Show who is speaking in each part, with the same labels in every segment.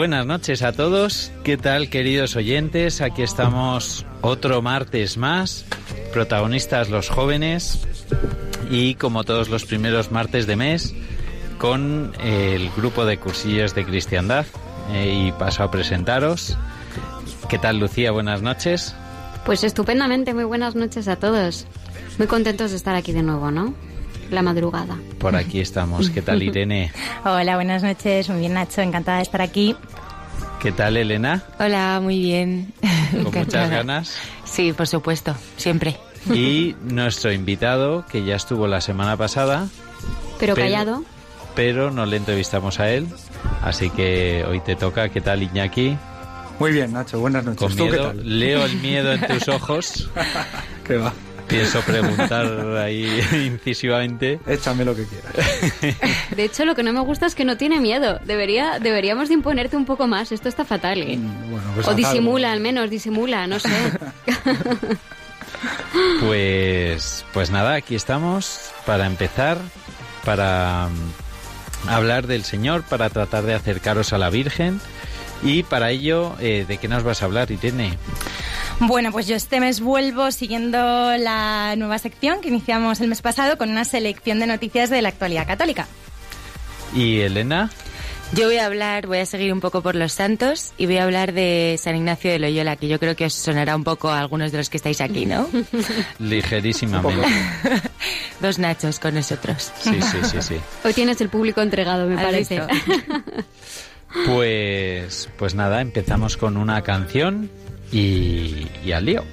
Speaker 1: buenas noches a todos. ¿Qué tal, queridos oyentes? Aquí estamos otro martes más, protagonistas los jóvenes y como todos los primeros martes de mes con el grupo de cursillos de cristiandad Eh, y paso a presentaros. ¿Qué tal, Lucía? Buenas noches.
Speaker 2: Pues estupendamente, muy buenas noches a todos. Muy contentos de estar aquí de nuevo, ¿no? La madrugada.
Speaker 1: Por aquí estamos. ¿Qué tal, Irene?
Speaker 3: Hola, buenas noches. Muy bien, Nacho. Encantada de estar aquí.
Speaker 1: ¿Qué tal, Elena?
Speaker 4: Hola, muy bien.
Speaker 1: Con muchas
Speaker 4: Encantada.
Speaker 1: ganas.
Speaker 4: Sí, por supuesto, siempre.
Speaker 1: Y nuestro invitado, que ya estuvo la semana pasada,
Speaker 2: Pero
Speaker 1: Pero-
Speaker 2: callado.
Speaker 1: pero no le entrevistamos a él. Así que hoy te toca. ¿Qué tal, Iñaki?
Speaker 5: Muy bien, Nacho, buenas noches.
Speaker 1: Con
Speaker 5: ¿Tú qué
Speaker 1: miedo.
Speaker 5: tal?
Speaker 1: Leo el miedo en tus ojos.
Speaker 5: ¿Qué va?
Speaker 1: Pienso preguntar ahí incisivamente.
Speaker 5: Échame lo que quieras.
Speaker 2: De hecho, lo que no me gusta es que no tiene miedo. Debería, deberíamos de imponerte un poco más. Esto está fatal, ¿eh?
Speaker 5: Mm, Bueno, pues
Speaker 2: O disimula, al menos, disimula, no sé.
Speaker 1: Pues, pues nada, aquí estamos para empezar, para mm, hablar del Señor, para tratar de acercaros a la Virgen. Y para ello, eh, ¿de qué nos vas a hablar, Irene?
Speaker 3: Bueno, pues yo este mes vuelvo siguiendo la nueva sección que iniciamos el mes pasado con una selección de noticias de la actualidad católica.
Speaker 1: ¿Y Elena?
Speaker 4: Yo voy a hablar, voy a seguir un poco por los santos y voy a hablar de San Ignacio de Loyola, que yo creo que os sonará un poco a algunos de los que estáis aquí, ¿no?
Speaker 1: Ligerísimamente.
Speaker 4: Dos nachos con nosotros.
Speaker 1: Sí, sí, sí, sí.
Speaker 2: Hoy tienes el público entregado, me
Speaker 4: ¿Has
Speaker 2: parece.
Speaker 1: Pues, pues nada, empezamos con una canción y, y al lío.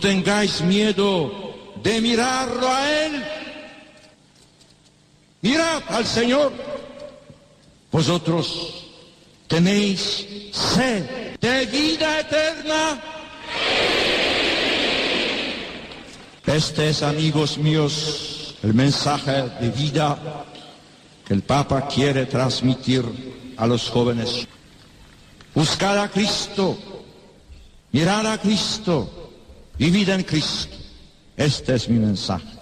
Speaker 6: Tengáis miedo de mirarlo a Él. Mirad al Señor. Vosotros tenéis sed de vida eterna. Este es, amigos míos, el mensaje de vida que el Papa quiere transmitir a los jóvenes. Buscad a Cristo, mirad a Cristo, vivid en Cristo. Este es mi mensaje.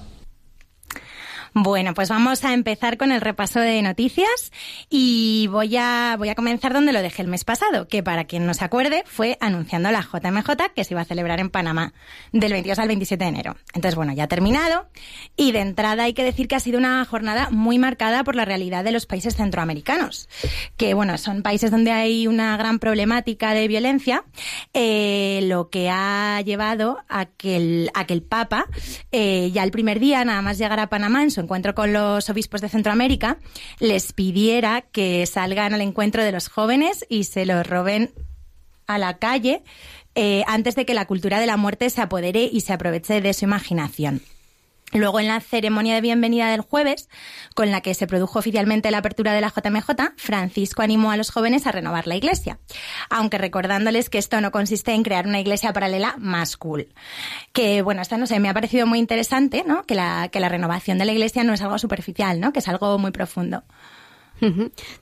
Speaker 3: Bueno, pues vamos a empezar con el repaso de noticias y voy a, voy a comenzar donde lo dejé el mes pasado, que para quien no se acuerde fue anunciando la JMJ que se iba a celebrar en Panamá del 22 al 27 de enero. Entonces, bueno, ya ha terminado y de entrada hay que decir que ha sido una jornada muy marcada por la realidad de los países centroamericanos, que bueno, son países donde hay una gran problemática de violencia, eh, lo que ha llevado a que el, a que el Papa eh, ya el primer día, nada más llegar a Panamá en su encuentro con los obispos de Centroamérica, les pidiera que salgan al encuentro de los jóvenes y se los roben a la calle eh, antes de que la cultura de la muerte se apodere y se aproveche de su imaginación. Luego, en la ceremonia de bienvenida del jueves, con la que se produjo oficialmente la apertura de la JMJ, Francisco animó a los jóvenes a renovar la iglesia, aunque recordándoles que esto no consiste en crear una iglesia paralela más cool. Que, bueno, esto no sé, me ha parecido muy interesante, ¿no? Que la, que la renovación de la iglesia no es algo superficial, ¿no? Que es algo muy profundo.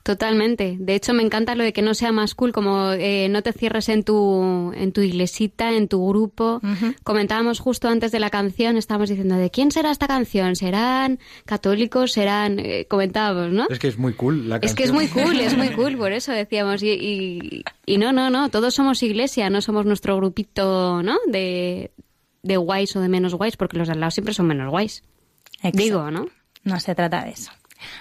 Speaker 2: Totalmente. De hecho, me encanta lo de que no sea más cool, como eh, no te cierres en tu, en tu iglesita, en tu grupo. Comentábamos justo antes de la canción, estábamos diciendo, ¿de quién será esta canción? ¿Serán católicos? ¿Serán...? eh, comentábamos, ¿no?
Speaker 5: Es que es muy cool la
Speaker 2: Es que es
Speaker 5: canción.
Speaker 2: muy cool, es muy cool, por eso decíamos. Y, y, y no, no, no, todos somos iglesia, no somos nuestro grupito, ¿no? De, de guays o de menos guays, porque los de al lado siempre son menos guays.
Speaker 3: Exacto.
Speaker 2: Digo, ¿no?
Speaker 3: No se trata de eso.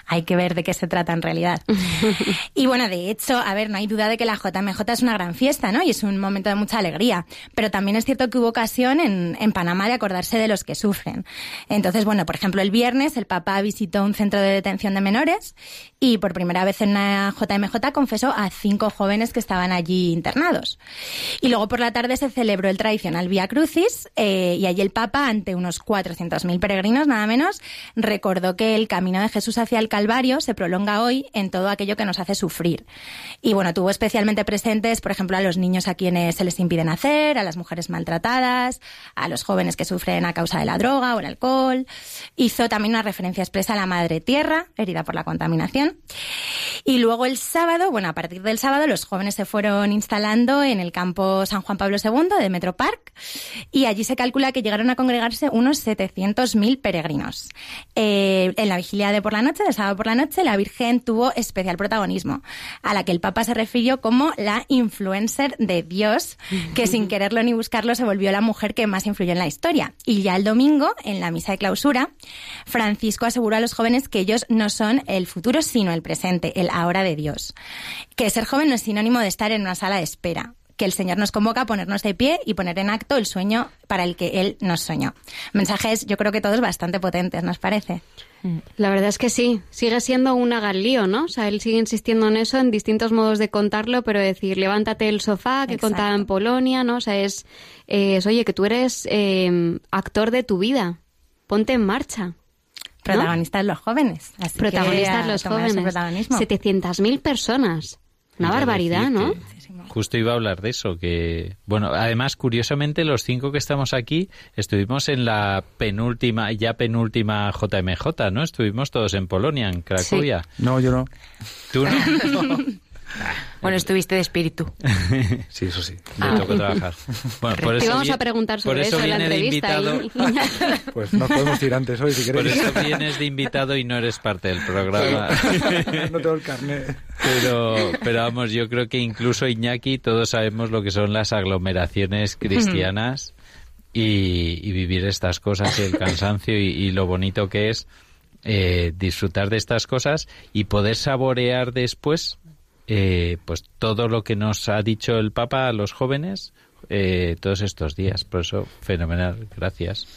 Speaker 3: Hay que ver de qué se trata en realidad. y bueno, de hecho, a ver, no hay duda de que la JMJ es una gran fiesta, ¿no? Y es un momento de mucha alegría. Pero también es cierto que hubo ocasión en, en Panamá de acordarse de los que sufren. Entonces, bueno, por ejemplo, el viernes el Papa visitó un centro de detención de menores y por primera vez en una JMJ confesó a cinco jóvenes que estaban allí internados. Y luego por la tarde se celebró el tradicional Via Crucis eh, y allí el Papa, ante unos 400.000 peregrinos, nada menos, recordó que el camino de Jesús hacia el Calvario se prolonga hoy en todo aquello que nos hace sufrir. Y bueno, tuvo especialmente presentes, por ejemplo, a los niños a quienes se les impide nacer, a las mujeres maltratadas, a los jóvenes que sufren a causa de la droga o el alcohol. Hizo también una referencia expresa a la Madre Tierra, herida por la contaminación. Y luego el sábado, bueno, a partir del sábado, los jóvenes se fueron instalando en el campo San Juan Pablo II de Metro Park y allí se calcula que llegaron a congregarse unos 700.000 peregrinos. Eh, en la vigilia de por la noche, del sábado por la noche, la Virgen tuvo especial protagonismo, a la que el Papa se refirió como la influencer de Dios, que sin quererlo ni buscarlo se volvió la mujer que más influyó en la historia. Y ya el domingo, en la misa de clausura, Francisco aseguró a los jóvenes que ellos no son el futuro, sino el presente, el ahora de Dios. Que ser joven no es sinónimo de estar en una sala de espera que el Señor nos convoca a ponernos de pie y poner en acto el sueño para el que Él nos soñó. Mensajes, yo creo que todos bastante potentes, ¿nos parece?
Speaker 2: La verdad es que sí, sigue siendo un lío, ¿no? O sea, él sigue insistiendo en eso, en distintos modos de contarlo, pero decir, levántate del sofá, que
Speaker 3: Exacto.
Speaker 2: contaba en Polonia, ¿no? O sea, es, eh, es, oye, que tú eres eh, actor de tu vida, ponte en marcha. ¿no?
Speaker 3: Protagonistas los jóvenes. Así
Speaker 2: Protagonistas los jóvenes.
Speaker 3: protagonismo.
Speaker 2: 700.000 personas. Una barbaridad, ¿no?
Speaker 1: Justo iba a hablar de eso, que bueno, además curiosamente los cinco que estamos aquí estuvimos en la penúltima, ya penúltima JMJ, ¿no? Estuvimos todos en Polonia, en Cracovia.
Speaker 5: No, yo no.
Speaker 1: ¿Tú no?
Speaker 4: Bueno, estuviste de espíritu.
Speaker 5: Sí, eso sí.
Speaker 1: Me tocó trabajar. Bueno, por
Speaker 2: Te
Speaker 1: eso
Speaker 2: íbamos
Speaker 1: vi-
Speaker 2: a preguntar
Speaker 1: por
Speaker 2: sobre
Speaker 1: eso
Speaker 2: eso en la entrevista.
Speaker 1: invitado.
Speaker 2: y-
Speaker 5: Pues nos podemos ir antes hoy, si
Speaker 1: Por
Speaker 5: queréis.
Speaker 1: eso vienes de invitado y no eres parte del programa.
Speaker 5: no tengo el carnet.
Speaker 1: Pero, pero vamos, yo creo que incluso Iñaki, todos sabemos lo que son las aglomeraciones cristianas y, y vivir estas cosas y el cansancio y, y lo bonito que es eh, disfrutar de estas cosas y poder saborear después eh, pues todo lo que nos ha dicho el Papa a los jóvenes eh, todos estos días. Por eso, fenomenal. Gracias.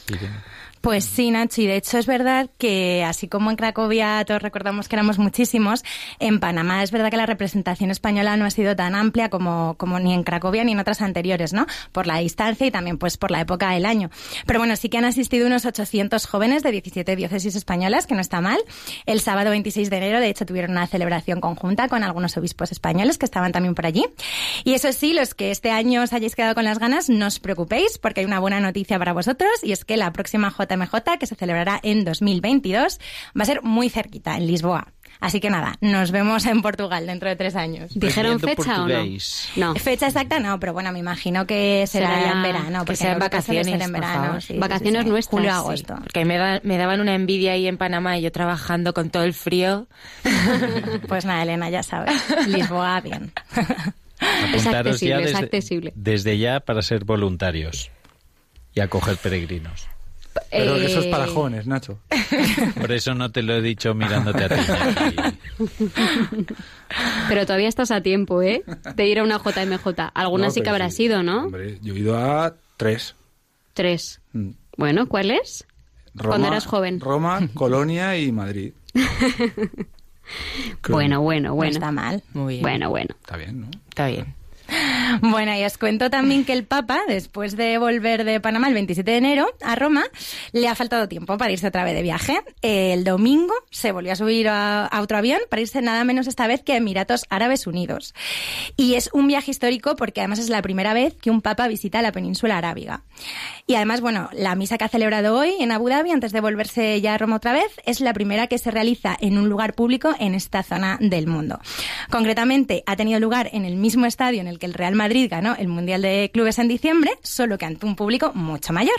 Speaker 3: Pues sí, Nacho, y de hecho es verdad que así como en Cracovia todos recordamos que éramos muchísimos, en Panamá es verdad que la representación española no ha sido tan amplia como, como ni en Cracovia ni en otras anteriores, ¿no? Por la distancia y también pues por la época del año. Pero bueno, sí que han asistido unos 800 jóvenes de 17 diócesis españolas, que no está mal. El sábado 26 de enero, de hecho, tuvieron una celebración conjunta con algunos obispos españoles que estaban también por allí. Y eso sí, los que este año os hayáis quedado con las ganas, no os preocupéis, porque hay una buena noticia para vosotros, y es que la próxima JMJ, que se celebrará en 2022, va a ser muy cerquita, en Lisboa. Así que nada, nos vemos en Portugal dentro de tres años.
Speaker 2: ¿Dijeron
Speaker 1: Aprendiendo
Speaker 2: fecha o no?
Speaker 1: portugués.
Speaker 2: No.
Speaker 3: Fecha exacta no, pero bueno, me imagino que será,
Speaker 2: Será
Speaker 3: en verano.
Speaker 4: que
Speaker 3: porque
Speaker 4: sea en
Speaker 3: Europa suele ser
Speaker 4: vacaciones,
Speaker 3: en
Speaker 4: por
Speaker 3: verano.
Speaker 4: favor.
Speaker 3: sí,
Speaker 2: Vacaciones
Speaker 3: sí, sí.
Speaker 2: nuestras,
Speaker 3: Julio,
Speaker 2: sí.
Speaker 3: agosto.
Speaker 4: Porque me, da- me daban una envidia ahí en Panamá y yo trabajando con todo el frío.
Speaker 3: Pues nada, Elena, ya sabes. Lisboa, bien.
Speaker 2: Es
Speaker 1: Apuntaros ya
Speaker 2: accesible, es
Speaker 1: desde,
Speaker 2: accesible.
Speaker 1: desde ya para ser voluntarios y acoger peregrinos.
Speaker 5: Pero eso es para
Speaker 2: Eh,
Speaker 5: jóvenes, Nacho.
Speaker 1: Por eso no te lo he dicho mirándote a ti.
Speaker 2: Pero todavía estás a tiempo, ¿eh? De ir a una JMJ. Alguna
Speaker 5: No,
Speaker 2: sí que
Speaker 5: pero
Speaker 2: habrá
Speaker 5: sí.
Speaker 2: sido, ¿no?
Speaker 5: Hombre, yo he ido a tres.
Speaker 2: Tres.
Speaker 5: Mm.
Speaker 2: Bueno, ¿cuál es? Cuando eras joven.
Speaker 5: Roma, Colonia y Madrid. Que-
Speaker 2: Bueno, bueno,
Speaker 3: No
Speaker 2: bueno.
Speaker 3: está mal.
Speaker 4: Muy bien.
Speaker 2: Bueno, bueno.
Speaker 5: Está bien, ¿no?
Speaker 4: Está bien.
Speaker 3: Bueno, y os cuento también que el Papa, después de volver de Panamá el 27 de enero a Roma, le ha faltado tiempo para irse otra vez de viaje. El domingo se volvió a subir a, otro avión para irse nada menos esta vez que a Emiratos Árabes Unidos. Y es un viaje histórico porque además es la primera vez que un Papa visita la península arábiga. Y además, bueno, la misa que ha celebrado hoy en Abu Dhabi, antes de volverse ya a Roma otra vez, es la primera que se realiza en un lugar público en esta zona del mundo. Concretamente, ha tenido lugar en el mismo estadio en el que el Real Madrid ganó el Mundial de Clubes en diciembre, solo que ante un público mucho mayor,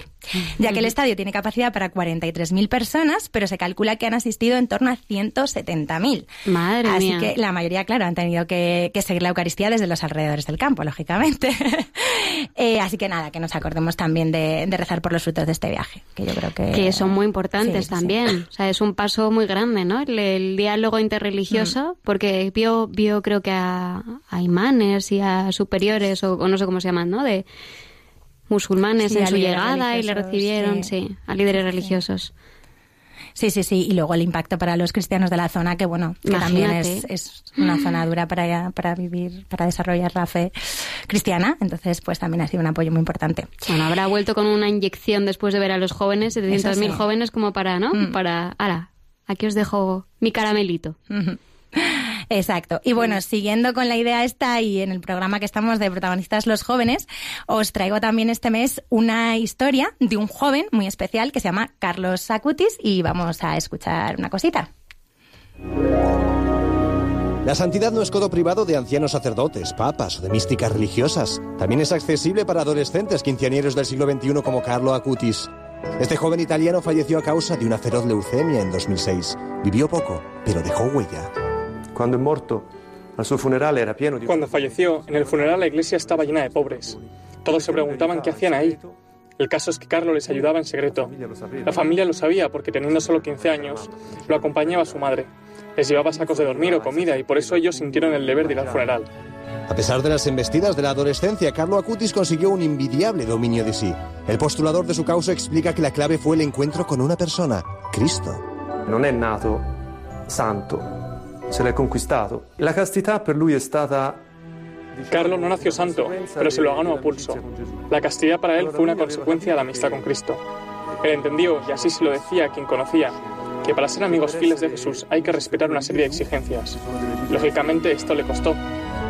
Speaker 3: ya que el estadio tiene capacidad para 43.000 personas, pero se calcula que han asistido en torno a 170.000.
Speaker 2: Madre
Speaker 3: Así
Speaker 2: mía.
Speaker 3: que la mayoría, claro, han tenido que, que seguir la Eucaristía desde los alrededores del campo, lógicamente. Eh, así que nada, que nos acordemos también de, de rezar por los frutos de este viaje, que yo creo que...
Speaker 2: Que son muy
Speaker 3: Sí,
Speaker 2: importantes
Speaker 3: sí, sí.
Speaker 2: también. O sea, es un paso muy grande, ¿no? El, el diálogo
Speaker 3: Mm.
Speaker 2: interreligioso, porque vio, vio creo que a, a imanes y a superiores, o, o no sé cómo se llaman, ¿no? De musulmanes
Speaker 3: Sí,
Speaker 2: en su llegada y le recibieron,
Speaker 3: sí.
Speaker 2: sí, a líderes religiosos.
Speaker 3: Sí, sí, sí. Y luego el impacto para los cristianos de la zona, que bueno, que también es, es una zona dura para, para vivir, para desarrollar la fe cristiana. Entonces, pues también ha sido un apoyo muy importante.
Speaker 2: Bueno, habrá vuelto con una inyección después de ver a los jóvenes, 700.000
Speaker 3: Eso sí.
Speaker 2: jóvenes, como para, ¿no?
Speaker 3: Mm.
Speaker 2: Para, ala, aquí os dejo mi caramelito.
Speaker 3: Ujú. Exacto. Y bueno, siguiendo con la idea esta y en el programa que estamos de protagonistas los jóvenes, os traigo también este mes una historia de un joven muy especial que se llama Carlos Sacutis y vamos a escuchar una cosita.
Speaker 7: La santidad no es codo privado de ancianos sacerdotes, papas o de místicas religiosas. También es accesible para adolescentes quinceañeros del siglo XXI como Carlo Acutis. Este joven italiano falleció a causa de una feroz leucemia en 2006. Vivió poco, pero dejó huella.
Speaker 8: Quando è morto, al suo funerale era pieno di...
Speaker 9: Cuando falleció, en el funeral la iglesia estaba llena de pobres. Todos se preguntaban qué hacían ahí. El caso es que Carlos les ayudaba en secreto. La familia lo sabía porque teniendo solo 15 años, lo acompañaba su madre. Les llevaba sacos de dormir o comida y por eso ellos sintieron el deber de ir al funeral.
Speaker 7: A pesar de las embestidas de la adolescencia, Carlo Acutis consiguió un invidiable dominio de sí. El postulador de su causa explica que la clave fue el encuentro con una persona, Cristo.
Speaker 8: Non è nato santo, se l'è conquistato. La castità per lui è stata
Speaker 9: Carlo no nació santo, pero se lo ganó a pulso. La castidad para él fue una consecuencia de la amistad con Cristo. Él entendió, y así se lo decía a quien conocía, que para ser amigos fieles de Jesús hay que respetar una serie de exigencias. Lógicamente esto le costó.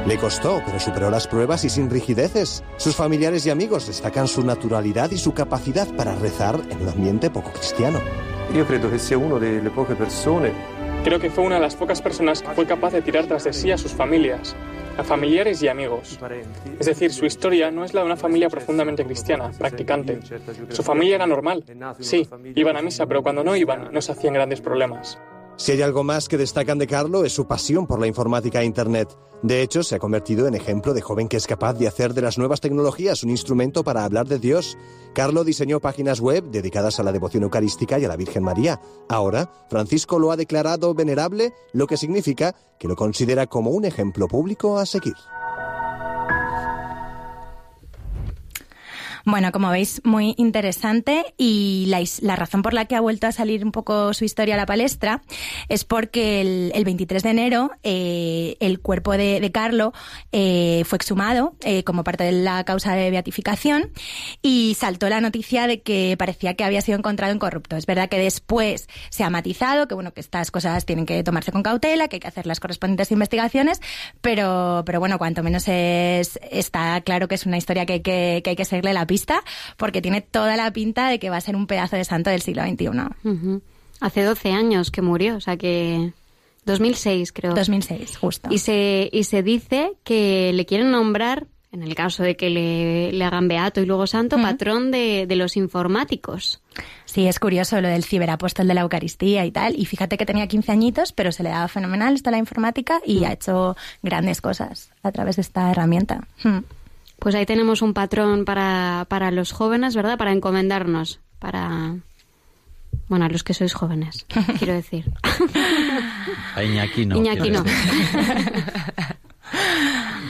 Speaker 7: Le costó, pero superó las pruebas y sin rigideces. Sus familiares y amigos destacan su naturalidad y su capacidad para rezar en un ambiente poco cristiano.
Speaker 8: Io credo che sia una delle poche persone
Speaker 9: Creo que fue una de las pocas personas que fue capaz de tirar tras de sí a sus familias, a familiares y amigos. Es decir, su historia no es la de una familia profundamente cristiana, practicante. Su familia era normal. Sí, iban a misa, pero cuando no iban, no se hacían grandes problemas.
Speaker 7: Si hay algo más que destacan de Carlo es su pasión por la informática e Internet. De hecho, se ha convertido en ejemplo de joven que es capaz de hacer de las nuevas tecnologías un instrumento para hablar de Dios. Carlo diseñó páginas web dedicadas a la devoción eucarística y a la Virgen María. Ahora, Francisco lo ha declarado venerable, lo que significa que lo considera como un ejemplo público a seguir.
Speaker 3: Bueno, como veis, muy interesante y la, la razón por la que ha vuelto a salir un poco su historia a la palestra es porque el, el 23 de enero eh, el cuerpo de, de Carlo eh, fue exhumado eh, como parte de la causa de beatificación y saltó la noticia de que parecía que había sido encontrado incorrupto. Es verdad que después se ha matizado que bueno que estas cosas tienen que tomarse con cautela, que hay que hacer las correspondientes investigaciones, pero, pero bueno, cuanto menos es, está claro que es una historia que hay que, que hay que seguirle la pista porque tiene toda la pinta de que va a ser un pedazo de santo del siglo XXI.
Speaker 2: Ujú. Hace 12 años que murió, o sea que 2006 creo.
Speaker 3: 2006, justo.
Speaker 2: Y se, y se dice que le quieren nombrar, en el caso de que le, le hagan beato y luego santo, patrón de, de los informáticos.
Speaker 3: Sí, es curioso lo del ciberapóstol de la Eucaristía y tal. Y fíjate que tenía 15 añitos, pero se le daba fenomenal esto a la informática y ha hecho grandes cosas a través de esta herramienta.
Speaker 2: Pues ahí tenemos un patrón para, para los jóvenes, ¿verdad? Para encomendarnos, para... Bueno, a los que sois jóvenes, quiero decir.
Speaker 1: A Iñaki no.
Speaker 2: Iñaki no.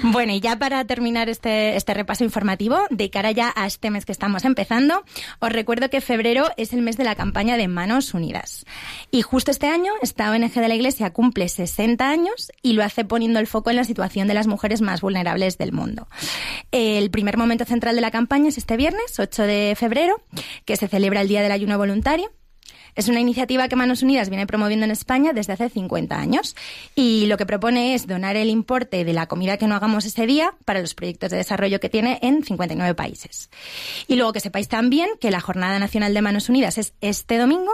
Speaker 3: Bueno, y ya para terminar este, este repaso informativo, de cara ya a este mes que estamos empezando, os recuerdo que febrero es el mes de la campaña de Manos Unidas. Y justo este año, esta ONG de la Iglesia cumple 60 años y lo hace poniendo el foco en la situación de las mujeres más vulnerables del mundo. El primer momento central de la campaña es este viernes, 8 de febrero, que se celebra el Día del Ayuno Voluntario. Es una iniciativa que Manos Unidas viene promoviendo en España desde hace 50 años y lo que propone es donar el importe de la comida que no hagamos ese día para los proyectos de desarrollo que tiene en 59 países. Y luego que sepáis también que la Jornada Nacional de Manos Unidas es este domingo,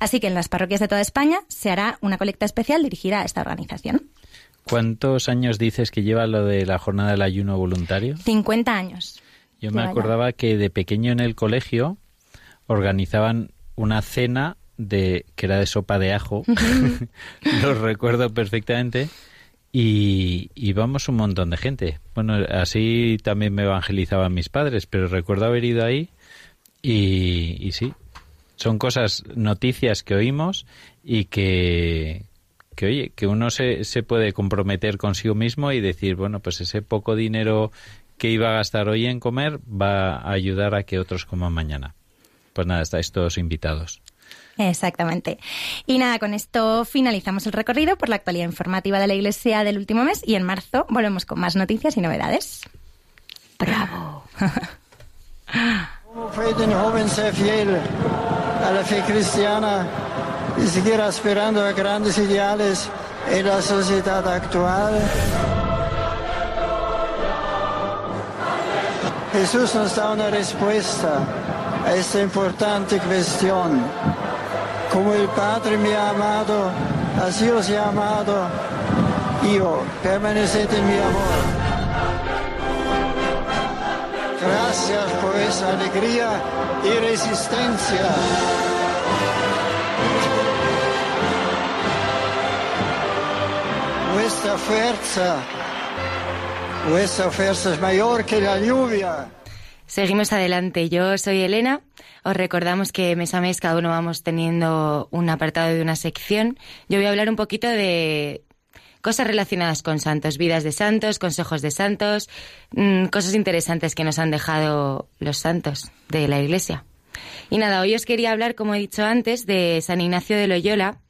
Speaker 3: así que en las parroquias de toda España se hará una colecta especial dirigida a esta organización.
Speaker 1: ¿Cuántos años dices que lleva lo de la jornada del ayuno voluntario?
Speaker 3: 50 años.
Speaker 1: Yo me
Speaker 3: ya.
Speaker 1: acordaba que de pequeño en el colegio organizaban una cena de que era de sopa de ajo. Lo recuerdo perfectamente. Y íbamos un montón de gente. Bueno, así también me evangelizaban mis padres, pero recuerdo haber ido ahí y, y sí, son cosas, noticias que oímos y que, que oye, que uno se, se puede comprometer consigo mismo y decir, bueno, pues ese poco dinero que iba a gastar hoy en comer va a ayudar a que otros coman mañana. Pues nada, estáis todos invitados.
Speaker 3: Exactamente. Y nada, con esto finalizamos el recorrido por la actualidad informativa de la Iglesia del último mes y en marzo volvemos con más noticias y novedades.
Speaker 2: ¡Bravo!
Speaker 10: Como fue de un joven ser fiel a la fe cristiana y seguir aspirando a grandes ideales en la sociedad actual. Jesús nos da una respuesta a esta importante cuestión. Como el Padre me ha amado, así os he amado yo. Permaneced en mi amor. Gracias por esa alegría y resistencia. Vuestra fuerza, vuestra fuerza es mayor que la lluvia.
Speaker 4: Seguimos adelante. Yo soy Elena. Os recordamos que mes a mes cada uno vamos teniendo un apartado de una sección. Yo voy a hablar un poquito de cosas relacionadas con santos, vidas de santos, consejos de santos, mm, cosas interesantes que nos han dejado los santos de la Iglesia. Y nada, hoy os quería hablar, como he dicho antes, de San Ignacio de Loyola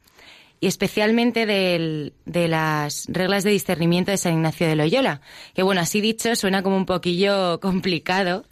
Speaker 4: y especialmente del- de las reglas de discernimiento de San Ignacio de Loyola, que bueno, así dicho, suena como un poquillo complicado.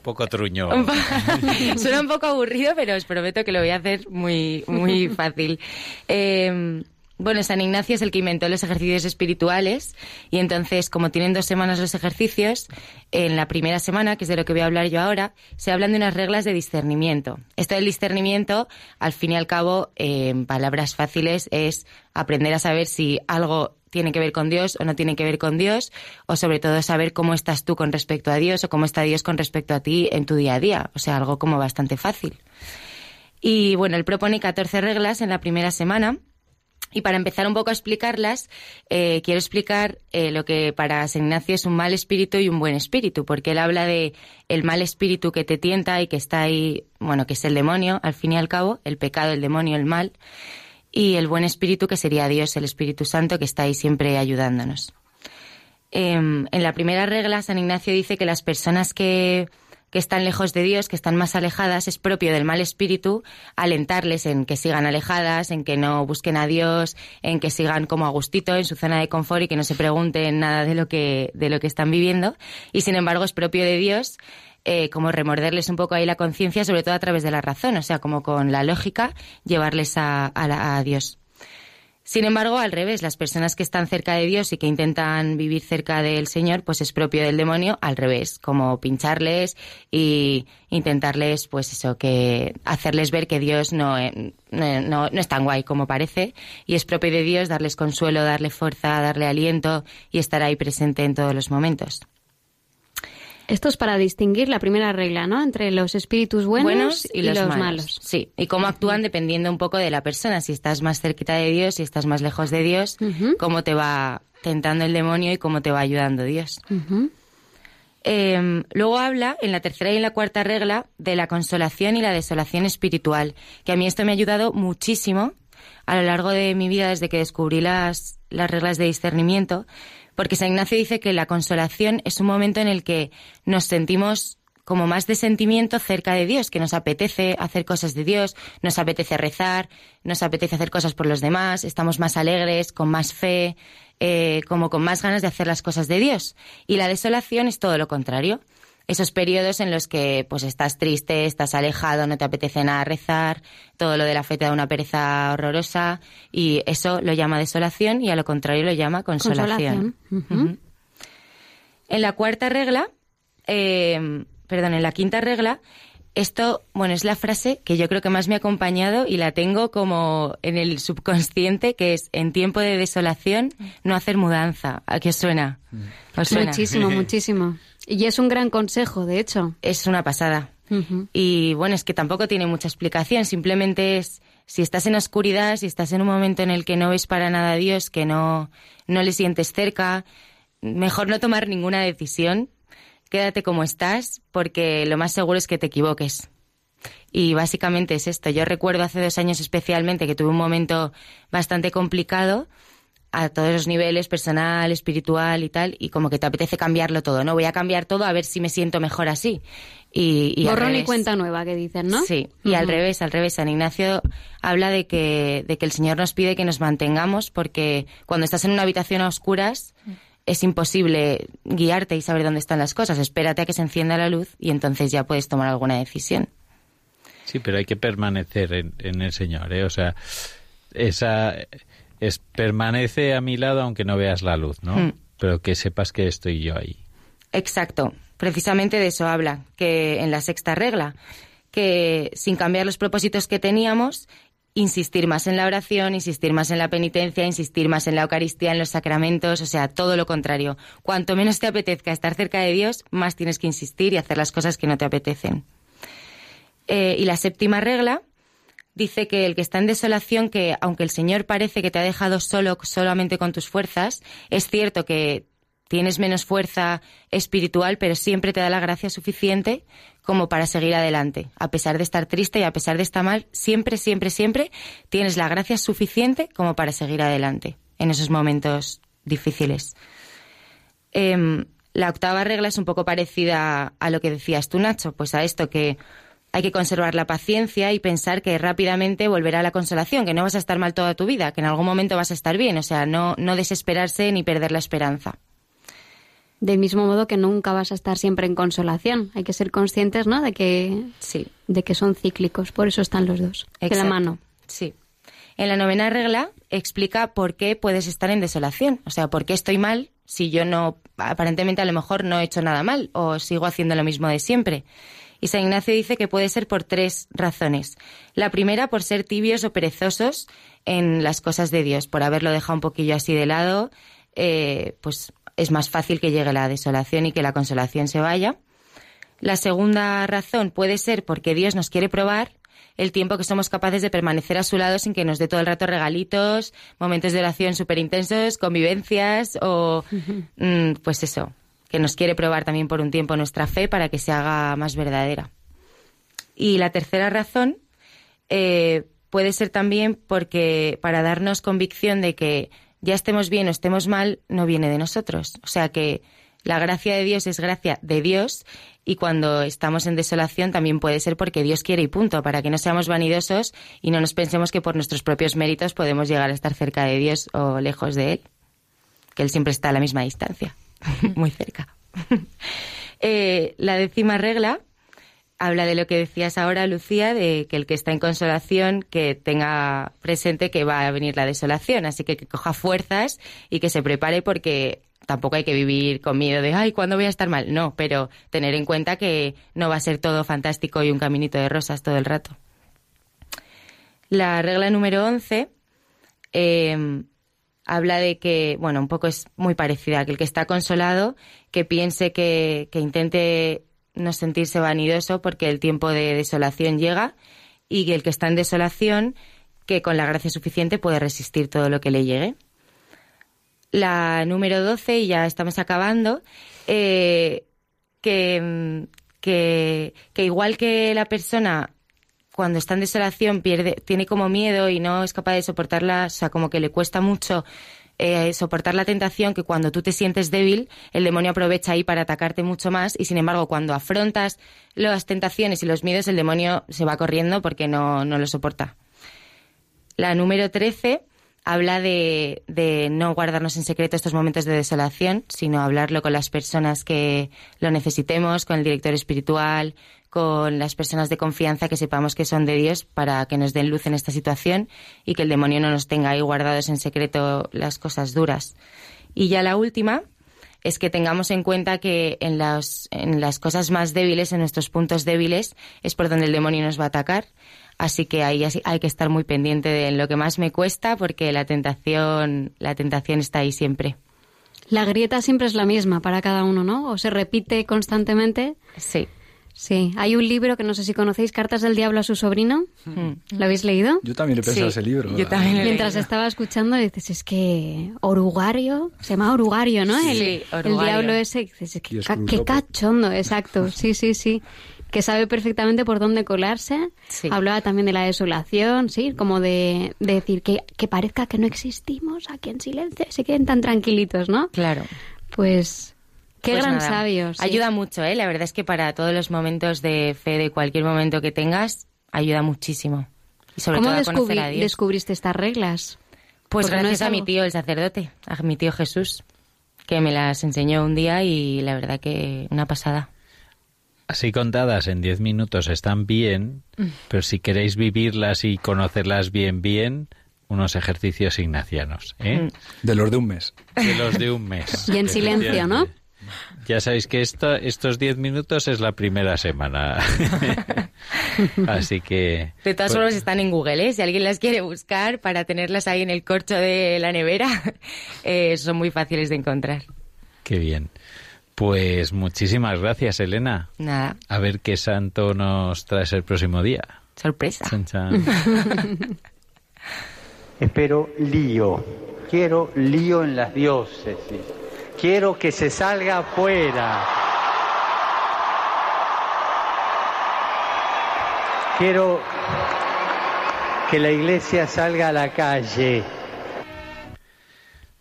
Speaker 1: Poco truño.
Speaker 4: Un Suena un poco aburrido, pero os prometo que lo voy a hacer muy, muy fácil. Eh, bueno, San Ignacio es el que inventó los ejercicios espirituales y entonces, como tienen dos semanas los ejercicios, en la primera semana, que es de lo que voy a hablar yo ahora, se hablan de unas reglas de discernimiento. Esto del discernimiento, al fin y al cabo, en palabras fáciles, es aprender a saber si algo tiene que ver con Dios o no tiene que ver con Dios, o sobre todo saber cómo estás tú con respecto a Dios o cómo está Dios con respecto a ti en tu día a día. O sea, algo como bastante fácil. Y bueno, él propone 14 reglas en la primera semana. Y para empezar un poco a explicarlas, eh, quiero explicar eh, lo que para San Ignacio es un mal espíritu y un buen espíritu, porque él habla de el mal espíritu que te tienta y que está ahí, bueno, que es el demonio, al fin y al cabo, el pecado, el demonio, el mal, y el buen espíritu que sería Dios, el Espíritu Santo, que está ahí siempre ayudándonos. Em, en la primera regla, San Ignacio dice que las personas que, que están lejos de Dios, que están más alejadas, es propio del mal espíritu alentarles en que sigan alejadas, en que no busquen a Dios, en que sigan como a gustito en su zona de confort y que no se pregunten nada de lo que, de lo que están viviendo. Y sin embargo es propio de Dios eh, como remorderles un poco ahí la conciencia, sobre todo a través de la razón, o sea, como con la lógica, llevarles a, a a Dios. Sin embargo, al revés, las personas que están cerca de Dios y que intentan vivir cerca del Señor, pues es propio del demonio, al revés, como pincharles y intentarles, pues eso, que hacerles ver que Dios no, eh, no, no- es tan guay como parece y es propio de Dios darles consuelo, darle fuerza, darle aliento y estar ahí presente en todos los momentos.
Speaker 2: Esto es para distinguir la primera regla, ¿no? Entre los espíritus buenos,
Speaker 4: y, los, malos. Sí, y cómo actúan dependiendo un poco de la persona. Si estás más cerquita de Dios, si estás más lejos de Dios, cómo te va tentando el demonio y cómo te va ayudando Dios. Eh, luego habla, en la tercera y en la cuarta regla, de la consolación y la desolación espiritual, que a mí esto me ha ayudado muchísimo a lo largo de mi vida desde que descubrí las, las reglas de discernimiento, porque San Ignacio dice que la consolación es un momento en el que nos sentimos como más de sentimiento cerca de Dios, que nos apetece hacer cosas de Dios, nos apetece rezar, nos apetece hacer cosas por los demás, estamos más alegres, con más fe, eh, como con más ganas de hacer las cosas de Dios. Y la desolación es todo lo contrario. Esos periodos en los que pues estás triste, estás alejado, no te apetece nada rezar, todo lo de la fe te da una pereza horrorosa y eso lo llama desolación y a lo contrario lo llama consolación.
Speaker 2: Consolación.
Speaker 4: En la cuarta regla, eh, perdón, en la quinta regla, esto, bueno, es la frase que yo creo que más me ha acompañado y la tengo como en el subconsciente, que es en tiempo de desolación no hacer mudanza. ¿A qué suena? ¿Os suena?
Speaker 2: Muchísimo, muchísimo. Y es un gran consejo, de hecho.
Speaker 4: Es una pasada. Y bueno, es que tampoco tiene mucha explicación, simplemente es si estás en oscuridad, si estás en un momento en el que no ves para nada a Dios, que no, no le sientes cerca, mejor no tomar ninguna decisión, quédate como estás, porque lo más seguro es que te equivoques. Y básicamente es esto. Yo recuerdo hace dos años especialmente que tuve un momento bastante complicado a todos los niveles, personal, espiritual y tal, y como que te apetece cambiarlo todo, ¿no? Voy a cambiar todo a ver si me siento mejor así. Y, y al
Speaker 2: Borrón y cuenta nueva, que dicen, ¿no?
Speaker 4: Sí, y al revés, al revés. San Ignacio habla de que, de que el Señor nos pide que nos mantengamos porque cuando estás en una habitación a oscuras es imposible guiarte y saber dónde están las cosas. Espérate a que se encienda la luz y entonces ya puedes tomar alguna decisión.
Speaker 1: Sí, pero hay que permanecer en, en el Señor, ¿eh? O sea, esa es permanece a mi lado aunque no veas la luz, ¿no?
Speaker 4: Hmm.
Speaker 1: Pero que sepas que estoy yo ahí.
Speaker 4: Exacto. Precisamente de eso habla, que en la sexta regla, que sin cambiar los propósitos que teníamos, insistir más en la oración, insistir más en la penitencia, insistir más en la Eucaristía, en los sacramentos, o sea, todo lo contrario. Cuanto menos te apetezca estar cerca de Dios, más tienes que insistir y hacer las cosas que no te apetecen. Eh, y la séptima regla dice que el que está en desolación, que aunque el Señor parece que te ha dejado solo solamente con tus fuerzas, es cierto que tienes menos fuerza espiritual, pero siempre te da la gracia suficiente como para seguir adelante. A pesar de estar triste y a pesar de estar mal, siempre, siempre, siempre tienes la gracia suficiente como para seguir adelante. en esos momentos difíciles. Em, la octava regla es un poco parecida a lo que decías tú, Nacho, pues a esto que hay que conservar la paciencia y pensar que rápidamente volverá la consolación, que no vas a estar mal toda tu vida, que en algún momento vas a estar bien, o sea, no, no desesperarse ni perder la esperanza.
Speaker 2: Del mismo modo que nunca vas a estar siempre en consolación. Hay que ser conscientes, ¿no? De que,
Speaker 4: sí.
Speaker 2: de que son cíclicos. Por eso están los dos. De la mano.
Speaker 4: Sí. En la novena regla explica por qué puedes estar en desolación. O sea, por qué estoy mal si yo no, aparentemente a lo mejor no he hecho nada mal o sigo haciendo lo mismo de siempre. Y San Ignacio dice que puede ser por tres razones. La primera, por ser tibios o perezosos en las cosas de Dios, por haberlo dejado un poquillo así de lado, eh, pues es más fácil que llegue la desolación y que la consolación se vaya. La segunda razón puede ser porque Dios nos quiere probar el tiempo que somos capaces de permanecer a su lado sin que nos dé todo el rato regalitos, momentos de oración súper intensos, convivencias o, mm, pues eso, que nos quiere probar también por un tiempo nuestra fe para que se haga más verdadera. Y la tercera razón eh, puede ser también porque para darnos convicción de que ya estemos bien o estemos mal, no viene de nosotros. O sea que la gracia de Dios es gracia de Dios y cuando estamos en desolación también puede ser porque Dios quiere y punto, para que no seamos vanidosos y no nos pensemos que por nuestros propios méritos podemos llegar a estar cerca de Dios o lejos de Él, que Él siempre está a la misma distancia. muy cerca. Eh, la décima regla habla de lo que decías ahora, Lucía, de que el que está en consolación, que tenga presente que va a venir la desolación, así que que coja fuerzas y que se prepare porque tampoco hay que vivir con miedo de, ay, ¿cuándo voy a estar mal? No, pero tener en cuenta que no va a ser todo fantástico y un caminito de rosas todo el rato. La regla número 11 habla de que, bueno, un poco es muy parecida, que el que está consolado, que piense que, que intente no sentirse vanidoso porque el tiempo de desolación llega y que el que está en desolación, que con la gracia suficiente puede resistir todo lo que le llegue. La número 12, y ya estamos acabando, eh, que, que, que igual que la persona cuando está en desolación pierde, tiene como miedo y no es capaz de soportarla, o sea, como que le cuesta mucho eh, soportar la tentación que cuando tú te sientes débil, el demonio aprovecha ahí para atacarte mucho más y sin embargo cuando afrontas las tentaciones y los miedos, el demonio se va corriendo porque no, no lo soporta. La número 13 habla de, de, no guardarnos en secreto estos momentos de desolación, sino hablarlo con las personas que lo necesitemos, con el director espiritual, con las personas de confianza que sepamos que son de Dios para que nos den luz en esta situación y que el demonio no nos tenga ahí guardados en secreto las cosas duras. Y ya la última es que tengamos en cuenta que en las, en las cosas más débiles, en nuestros puntos débiles, es por donde el demonio nos va a atacar. Así que ahí hay que estar muy pendiente de lo que más me cuesta porque la tentación, la tentación está ahí siempre.
Speaker 2: La grieta siempre es la misma para cada uno, ¿no? ¿O se repite constantemente?
Speaker 4: Sí.
Speaker 2: Sí, hay un libro que no sé si conocéis, Cartas del Diablo a su sobrino.
Speaker 4: Mm.
Speaker 2: ¿Lo habéis leído?
Speaker 5: Yo también he pensado ese libro.
Speaker 4: Yo también lo he
Speaker 2: Mientras
Speaker 4: leído.
Speaker 2: estaba escuchando dices, es que Orugario, se llama Orugario, ¿no?
Speaker 4: Sí,
Speaker 2: el,
Speaker 4: sí,
Speaker 2: el
Speaker 4: Orugario.
Speaker 2: diablo ese, dices,
Speaker 5: es
Speaker 2: ca-
Speaker 5: Cruz
Speaker 2: qué cachondo, exacto, sí, sí, sí. Que sabe perfectamente por dónde colarse.
Speaker 4: Sí.
Speaker 2: Hablaba también de la desolación, sí, como de, de decir que, que parezca que no existimos aquí en silencio, se queden tan tranquilitos, ¿no?
Speaker 4: Claro.
Speaker 2: Pues qué
Speaker 4: Pues
Speaker 2: gran
Speaker 4: nada,
Speaker 2: sabio. sí.
Speaker 4: Ayuda mucho, ¿eh? La verdad es que para todos los momentos de fe, de cualquier momento que tengas, ayuda muchísimo. Y sobre
Speaker 2: ¿Cómo
Speaker 4: todo a conocer
Speaker 2: descubri-
Speaker 4: a Dios.
Speaker 2: descubriste estas reglas?
Speaker 4: Pues
Speaker 2: Porque
Speaker 4: gracias a mi tío, el sacerdote, a mi tío Jesús, que me las enseñó un día y la verdad que una pasada.
Speaker 1: Así contadas en 10 minutos están bien, pero si queréis vivirlas y conocerlas bien, bien, unos ejercicios ignacianos, ¿eh?
Speaker 5: De los de un mes.
Speaker 1: De los de un mes.
Speaker 2: Y en silencio, ¿no?
Speaker 1: Ya sabéis que esto, estos 10 minutos es la primera semana. Así que...
Speaker 4: De todas
Speaker 1: pues,
Speaker 4: formas están en Google, ¿eh? Si alguien las quiere buscar para tenerlas ahí en el corcho de la nevera, eh, son muy fáciles de encontrar.
Speaker 1: Qué bien. Pues muchísimas gracias, Elena.
Speaker 4: Nada,
Speaker 1: A ver qué santo nos traes el próximo día.
Speaker 4: sorpresa.
Speaker 1: Chan, chan.
Speaker 11: Espero lío. Quiero lío en las diócesis. Quiero que se salga afuera. Quiero que la iglesia salga a la calle.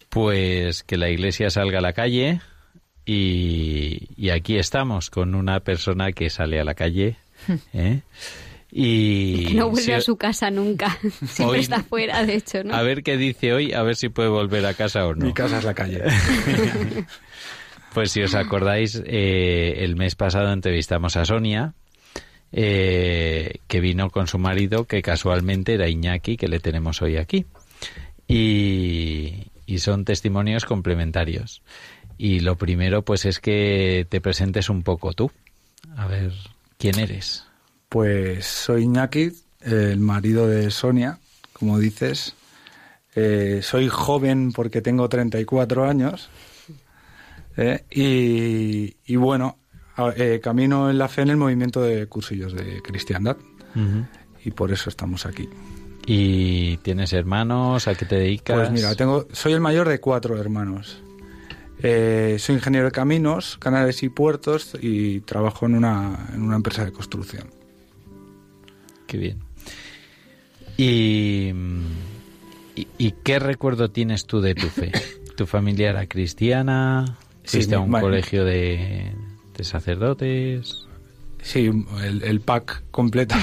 Speaker 1: Pues que la iglesia salga a la calle y, y aquí estamos con una persona que sale a la calle. ¿eh? Y
Speaker 2: Que no vuelve
Speaker 1: si-
Speaker 2: a su casa nunca. Siempre
Speaker 1: Hoy-
Speaker 2: está fuera, de hecho, ¿no?
Speaker 1: A ver qué dice hoy, a ver si puede volver a casa o no.
Speaker 5: Mi casa es la calle.
Speaker 1: Pues si os acordáis, eh, el mes pasado entrevistamos a Sonia, eh, que vino con su marido, que casualmente era Iñaki, que le tenemos hoy aquí. Y, y son testimonios complementarios. Y lo primero, pues es que te presentes un poco tú. A ver, ¿quién eres?
Speaker 5: Pues soy Iñaki, el marido de Sonia, como dices. Eh, soy joven porque tengo 34 años. Eh, y, y bueno, eh, camino en la fe en el movimiento de cursillos de cristiandad. Y por eso estamos aquí.
Speaker 1: ¿Y tienes hermanos? ¿A qué te dedicas?
Speaker 5: Pues mira, tengo, soy el mayor de cuatro hermanos. Eh, soy ingeniero de caminos, canales y puertos y trabajo en una, en una empresa de construcción.
Speaker 1: Qué bien. ¿Y, y, y qué recuerdo tienes tú de tu fe? ¿Tu familia era cristiana?
Speaker 5: Sí,
Speaker 1: ¿Fuiste a
Speaker 5: mi-
Speaker 1: un colegio de, de sacerdotes?
Speaker 5: Sí, el, el pack completo.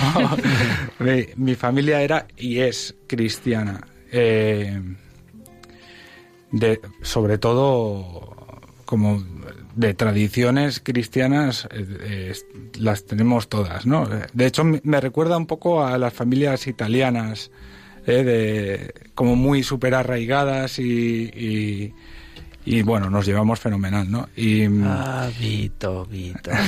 Speaker 5: mi, mi familia era y es cristiana. Eh, de, sobre todo, como de tradiciones cristianas, eh, las tenemos todas, ¿no? De hecho, me recuerda un poco a las familias italianas, eh, de, como muy súper arraigadas y, y, bueno, nos llevamos fenomenal, ¿no? Y,
Speaker 1: Ah, Vito, Vito.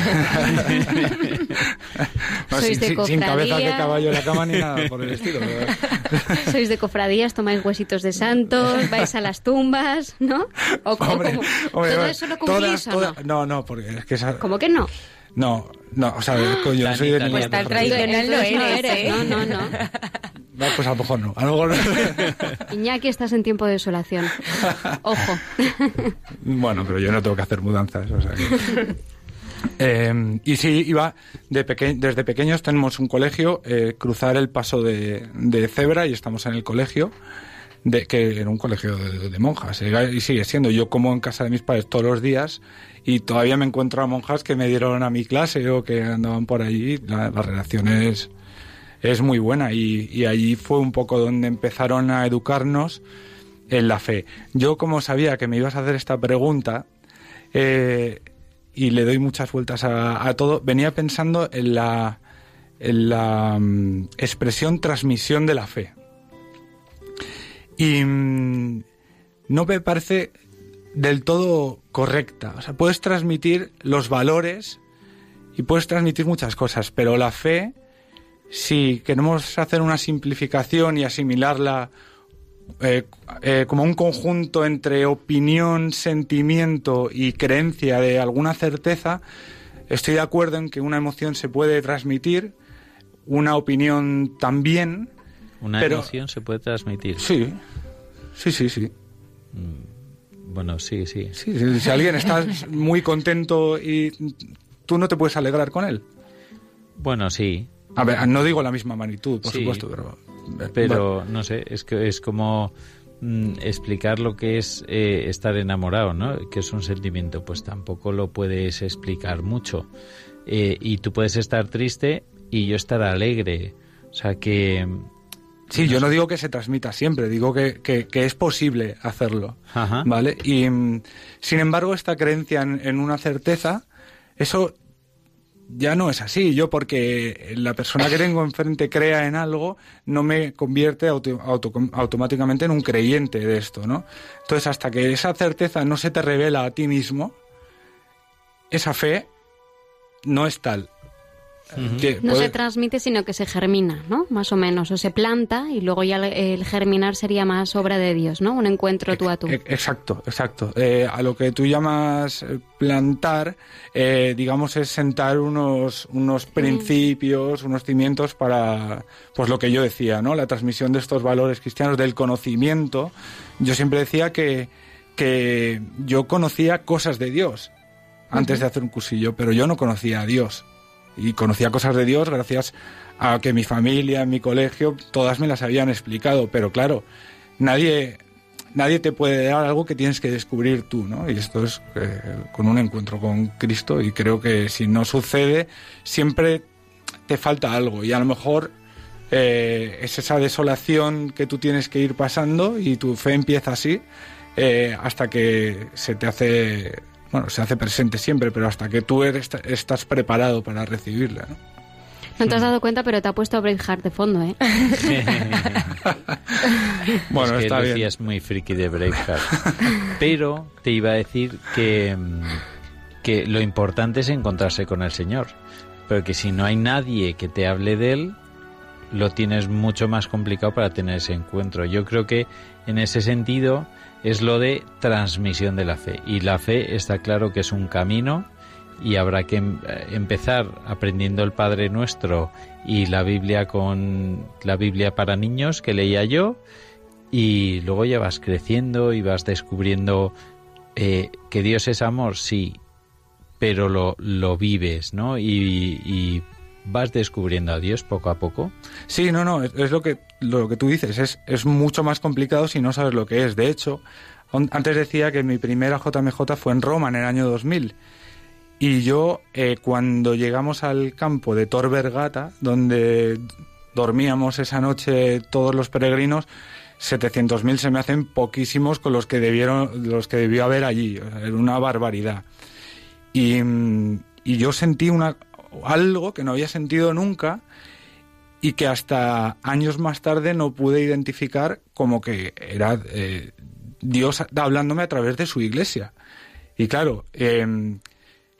Speaker 5: No,
Speaker 2: Sois
Speaker 5: sin,
Speaker 2: de
Speaker 5: sin- sin cabeza de caballo en la cama ni nada por el estilo. ¿verdad?
Speaker 2: Sois de cofradías, tomáis huesitos de santos, vais a las tumbas, ¿no? O, o
Speaker 5: Hombre,
Speaker 2: como-
Speaker 5: hombre,
Speaker 2: ¿Todo eso lo
Speaker 5: todas-
Speaker 2: cumplís o
Speaker 5: todas-
Speaker 2: no?
Speaker 5: no? No, porque es que esa-
Speaker 2: ¿Cómo que no?
Speaker 5: No, no, o sea, yo
Speaker 1: Tan
Speaker 5: soy de
Speaker 1: Pues tal
Speaker 4: tradicional no
Speaker 2: no
Speaker 4: eres,
Speaker 2: eres,
Speaker 4: ¿eh?
Speaker 2: no, no, no.
Speaker 5: No, pues a lo mejor no. A lo mejor no.
Speaker 2: Iñaki, estás en tiempo de desolación. Ojo.
Speaker 5: Bueno, pero yo no tengo que hacer mudanzas. o sea que- Eh, y sí, iba de peque- desde pequeños tenemos un colegio, eh, cruzar el paso de, de cebra y estamos en el colegio, de, que era un colegio de, de monjas. eh, Y sigue siendo. Yo como en casa de mis padres todos los días y todavía me encuentro a monjas que me dieron a mi clase o que andaban por allí. La, la relación es, muy buena y, y allí fue un poco donde empezaron a educarnos en la fe. Yo como sabía que me ibas a hacer esta pregunta eh, y le doy muchas vueltas a, a todo, venía pensando en la, en la mm, expresión transmisión de la fe. Y mm, no me parece del todo correcta. O sea, puedes transmitir los valores y puedes transmitir muchas cosas, pero la fe, si queremos hacer una simplificación y asimilarla eh, eh, como un conjunto entre opinión, sentimiento y creencia de alguna certeza, estoy de acuerdo en que una emoción se puede transmitir, una opinión también.
Speaker 1: ¿Una
Speaker 5: pero-
Speaker 1: emoción se puede transmitir?
Speaker 5: Sí, sí, sí, sí.
Speaker 1: Bueno, sí, sí.
Speaker 5: Sí, si, si alguien está muy contento y tú no te puedes alegrar con él.
Speaker 1: Bueno, sí.
Speaker 5: A ver, no digo la misma magnitud, por
Speaker 1: Sí.
Speaker 5: supuesto, pero...
Speaker 1: Pero no sé, es que es como mm, explicar lo que es eh, estar enamorado, ¿no? Que es un sentimiento, pues tampoco lo puedes explicar mucho. Eh, y tú puedes estar triste y yo estar alegre. O sea que
Speaker 5: Sí, yo no digo que se transmita siempre, digo que, que- que es posible hacerlo,
Speaker 1: Ajá.
Speaker 5: ¿vale? Y mm, sin embargo, esta creencia en, en una certeza, eso ya no es así. Yo porque la persona que tengo enfrente crea en algo, no me convierte auto- auto- automáticamente en un creyente de esto, ¿no? Entonces, hasta que esa certeza no se te revela a ti mismo, esa fe no es tal. Que
Speaker 2: No
Speaker 5: puede-
Speaker 2: se transmite, sino que se germina, ¿no? Más o menos. O se planta y luego ya el germinar sería más obra de Dios, ¿no? Un encuentro tú a tú.
Speaker 5: Exacto, exacto. Eh, a lo que tú llamas eh, plantar, eh, digamos, es sentar unos, unos principios, unos cimientos para, pues lo que yo decía, ¿no? La transmisión de estos valores cristianos, del conocimiento. Yo siempre decía que, que yo conocía cosas de Dios antes de hacer un cursillo, pero yo no conocía a Dios. Y conocía cosas de Dios gracias a que mi familia, mi colegio, todas me las habían explicado. Pero claro, nadie, nadie te puede dar algo que tienes que descubrir tú, ¿no? Y esto es eh, con un encuentro con Cristo y creo que si no sucede, siempre te falta algo y a lo mejor eh, es esa desolación que tú tienes que ir pasando y tu fe empieza así eh, hasta que se te hace, bueno, se hace presente siempre, pero hasta que tú eres, estás preparado para recibirla, ¿no?
Speaker 2: No te has dado cuenta, pero te ha puesto Braveheart de fondo, ¿eh?
Speaker 1: bueno, es que está Lucía es muy friki de Braveheart. Pero te iba a decir que, mm, que lo importante es encontrarse con el Señor. Pero que si no hay nadie que te hable de Él, lo tienes mucho más complicado para tener ese encuentro. Yo creo que en ese sentido es lo de transmisión de la fe. Y la fe está claro que es un camino y habrá que em, empezar aprendiendo el Padre Nuestro y la Biblia con la Biblia para niños que leía yo y luego ya vas creciendo y vas descubriendo eh, que Dios es amor, sí, pero lo, lo vives, ¿no? Y, vas descubriendo a Dios poco a poco.
Speaker 5: Sí, no, no, es, lo que lo que tú dices, es, es mucho más complicado si no sabes lo que es. De hecho, antes decía que mi primera JMJ fue en Roma en el año 2000 y yo, eh, cuando llegamos al campo de Tor Vergata, donde dormíamos esa noche todos los peregrinos, 700.000 se me hacen poquísimos con los que debieron, los que debió haber allí. era una barbaridad. Y, y, yo sentí una, algo que no había sentido nunca y que hasta años más tarde no pude identificar como que era eh, Dios hablándome a través de su iglesia. Y claro, eh,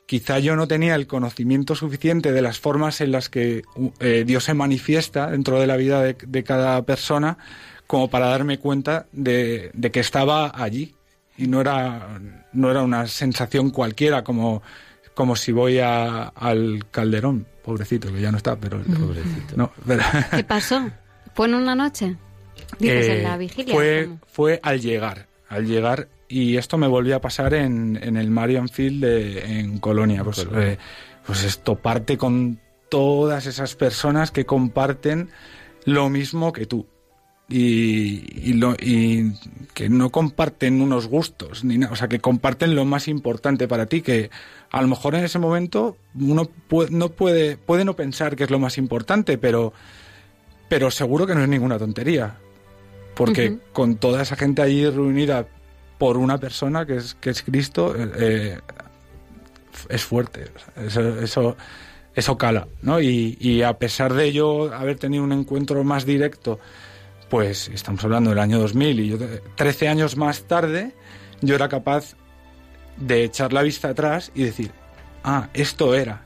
Speaker 5: quizá yo no tenía el conocimiento suficiente de las formas en las que eh, Dios se manifiesta dentro de la vida de, cada persona como para darme cuenta de, que estaba allí y no era, no era una sensación cualquiera como, como si voy al calderón, pobrecito, que ya no está, pero... Pobrecito.
Speaker 2: ¿Qué pasó? ¿Fue en una noche? Dices, en la eh, vigilia.
Speaker 5: Fue, fue al llegar, al llegar y esto me volvió a pasar en, en el Marion Field en Colonia. Pues, eh, pues esto parte con todas esas personas que comparten lo mismo que tú. Y, y, lo, y que no comparten unos gustos, ni nada, o sea, que comparten lo más importante para ti, que a lo mejor en ese momento uno puede, no puede, puede no pensar que es lo más importante, pero, pero seguro que no es ninguna tontería. Porque con toda esa gente allí reunida por una persona que es, que es Cristo eh, eh, es fuerte. Eso, eso, cala, ¿no? Y, a pesar de yo haber tenido un encuentro más directo, pues estamos hablando del año 2000 y yo 13 años más tarde, yo era capaz de echar la vista atrás y decir, ah, esto era.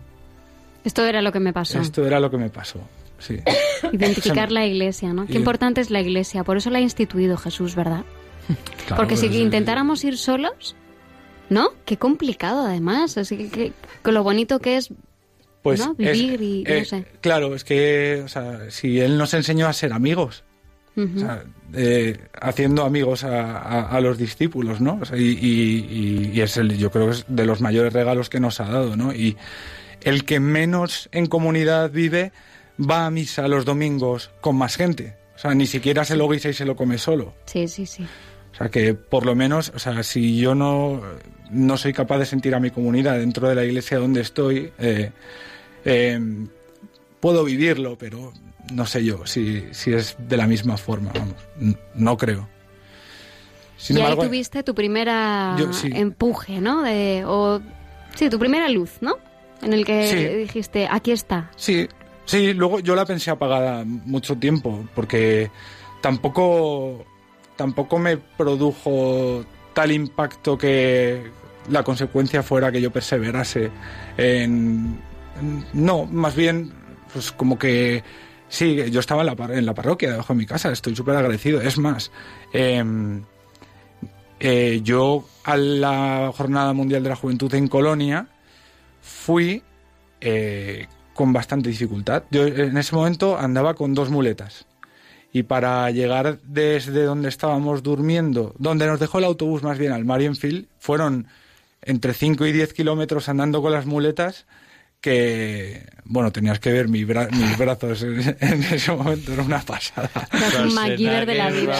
Speaker 2: Esto era lo que me pasó.
Speaker 5: Esto era lo que me pasó, sí.
Speaker 2: Identificar la iglesia, ¿no? Qué importante es la iglesia, por eso la ha instituido Jesús, ¿verdad? Porque si intentáramos ir solos, ¿no? Qué complicado además. Así que, lo bonito que es pues vivir y no
Speaker 5: eh,
Speaker 2: sé.
Speaker 5: Claro, es que o sea, si él nos enseñó a ser amigos, eh, haciendo amigos a, los discípulos, ¿no? y, es el, yo creo que es de los mayores regalos que nos ha dado, ¿no? Y el que menos en comunidad vive va a misa los domingos con más gente. O sea, ni siquiera se lo guisa y se lo come solo.
Speaker 2: Sí, sí, sí.
Speaker 5: O sea, que por lo menos, o sea, si yo no, no soy capaz de sentir a mi comunidad dentro de la iglesia donde estoy, eh, eh, puedo vivirlo, pero no sé yo si, si es de la misma forma, vamos, no creo.
Speaker 2: y ahí tuviste tu primera empuje, ¿no? De, o, sí, tu primera luz, ¿no? En el que dijiste, aquí está.
Speaker 5: Sí, sí, luego yo la pensé apagada mucho tiempo, porque tampoco tampoco me produjo tal impacto que la consecuencia fuera que yo perseverase en... No, más bien, pues como que sí, yo estaba en la, en la parroquia debajo de mi casa, estoy súper agradecido. Es más, em, eh, yo a la Jornada Mundial de la Juventud en Colonia fui eh, con bastante dificultad. Yo en ese momento andaba con dos muletas y para llegar desde donde estábamos durmiendo, donde nos dejó el autobús más bien al Marienfield, fueron entre 5 y 10 kilómetros andando con las muletas que, bueno, tenías que ver mi bra- mis brazos en, en ese momento, era una pasada.
Speaker 2: Un MacGyver de la vida.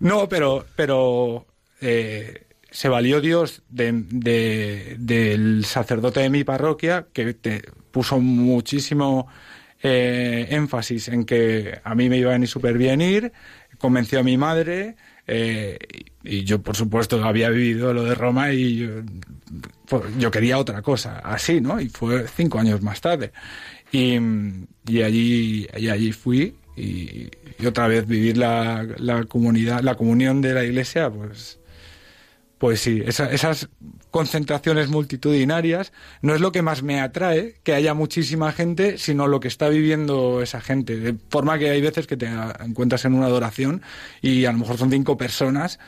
Speaker 5: No, pero, pero eh, se valió Dios de, de- del sacerdote de mi parroquia que te puso muchísimo eh, énfasis en que a mí me iba a venir súper bien ir, convenció a mi madre eh, y, yo, por supuesto, había vivido lo de Roma y yo, pues, yo quería otra cosa, así, ¿no? Y fue cinco años más tarde. Y, y allí, y allí fui y, y otra vez vivir la, la comunidad, la comunión de la iglesia, pues, pues sí, esa- esas concentraciones multitudinarias no es lo que más me atrae, que haya muchísima gente, sino lo que está viviendo esa gente. De forma que hay veces que te encuentras en una adoración y a lo mejor son cinco personas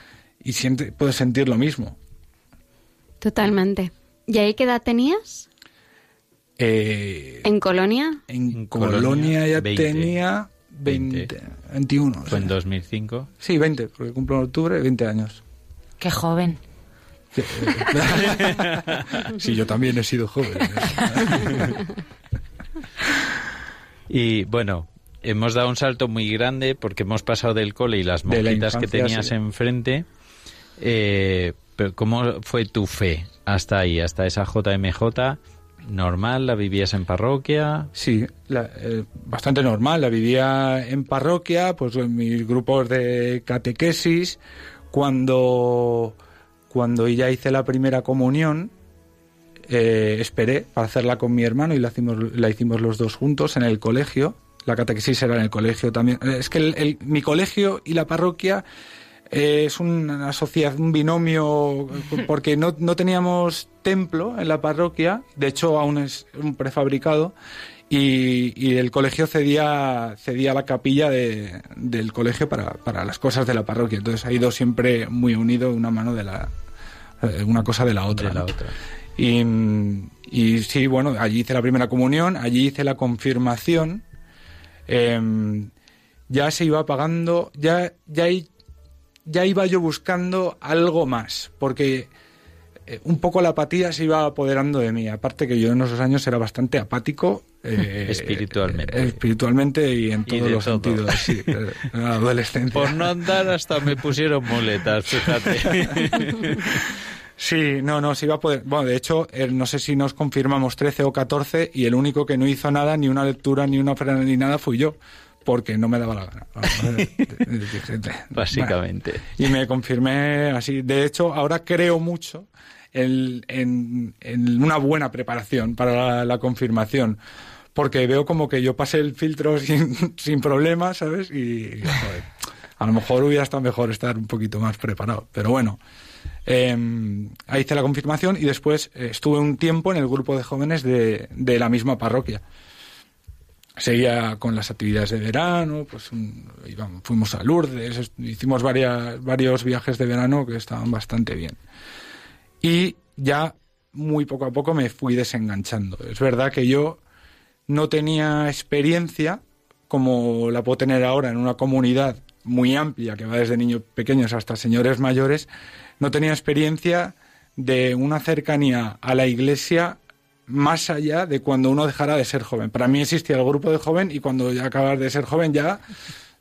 Speaker 5: y siente, puedes sentir lo mismo.
Speaker 2: Totalmente. ¿Y ahí qué edad tenías?
Speaker 5: Eh,
Speaker 2: ¿En Colonia?
Speaker 5: en
Speaker 1: Colonia,
Speaker 5: Colonia ya
Speaker 1: 20.
Speaker 5: tenía 20, 21.
Speaker 1: Fue en
Speaker 5: sí.
Speaker 1: 2005.
Speaker 5: Sí, 20, porque cumplo en octubre 20 años.
Speaker 4: Qué joven.
Speaker 5: sí, yo también he sido joven.
Speaker 1: Y bueno, hemos dado un salto muy grande porque hemos pasado del cole y las
Speaker 5: De la
Speaker 1: monjitas que tenías
Speaker 5: sí.
Speaker 1: enfrente. Eh, pero ¿Cómo fue tu fe hasta ahí, hasta esa JMJ? ¿Normal? ¿La vivías en parroquia?
Speaker 5: Sí, la- eh, bastante normal. La vivía en parroquia, pues en mis grupos de catequesis. Cuando, cuando ya hice la primera comunión, eh, esperé para hacerla con mi hermano y la hicimos, la hicimos los dos juntos en el colegio. La catequesis era en el colegio también. Es que el- mi colegio y la parroquia eh, es una sociedad, un binomio, porque no, no teníamos templo en la parroquia, de hecho aún es un prefabricado, y, y el colegio cedía, cedía la capilla de- del colegio para, para las cosas de la parroquia. Entonces ha ido siempre muy unido una mano de la, eh, una cosa de la otra.
Speaker 1: De la
Speaker 5: ¿no?
Speaker 1: otra.
Speaker 5: Y, y sí, bueno, allí hice la primera comunión, allí hice la confirmación. em, ya se iba pagando, ya, ya, ya iba yo buscando algo más, porque eh, un poco la apatía se iba apoderando de mí. Aparte que yo en esos años era bastante apático. eh,
Speaker 1: Espiritualmente.
Speaker 5: eh, espiritualmente y en
Speaker 1: Y
Speaker 5: todos
Speaker 1: de
Speaker 5: los
Speaker 1: todo.
Speaker 5: sentidos, sí. eh.
Speaker 1: Por no andar hasta me pusieron muletas, fíjate.
Speaker 5: Sí, no, no, se iba a poder. Bueno, de hecho, no sé si nos confirmamos 13 o 14 y el único que no hizo nada, ni una lectura, ni una ofrenda, ni nada, fui yo, porque no me daba la gana.
Speaker 1: Básicamente.
Speaker 5: "Bueno". Y me confirmé así. De hecho, ahora creo mucho en, en- en una buena preparación para la, la confirmación. Porque veo como que yo pasé el filtro sin, sin problemas, ¿sabes? Y, joder, a lo mejor hubiera estado mejor estar un poquito más preparado. Pero bueno, eh, ahí hice la confirmación y después eh, estuve un tiempo en el grupo de jóvenes de, de la misma parroquia. Seguía con las actividades de verano, pues íbamos- fuimos a Lourdes, hicimos varias, varios viajes de verano que estaban bastante bien. Y ya muy poco a poco me fui desenganchando. Es verdad que yo no tenía experiencia como la puedo tener ahora en una comunidad muy amplia que va desde niños pequeños hasta señores mayores, no tenía experiencia de una cercanía a la iglesia más allá de cuando uno dejara de ser joven. Para mí existía el grupo de joven y cuando ya acabas de ser joven ya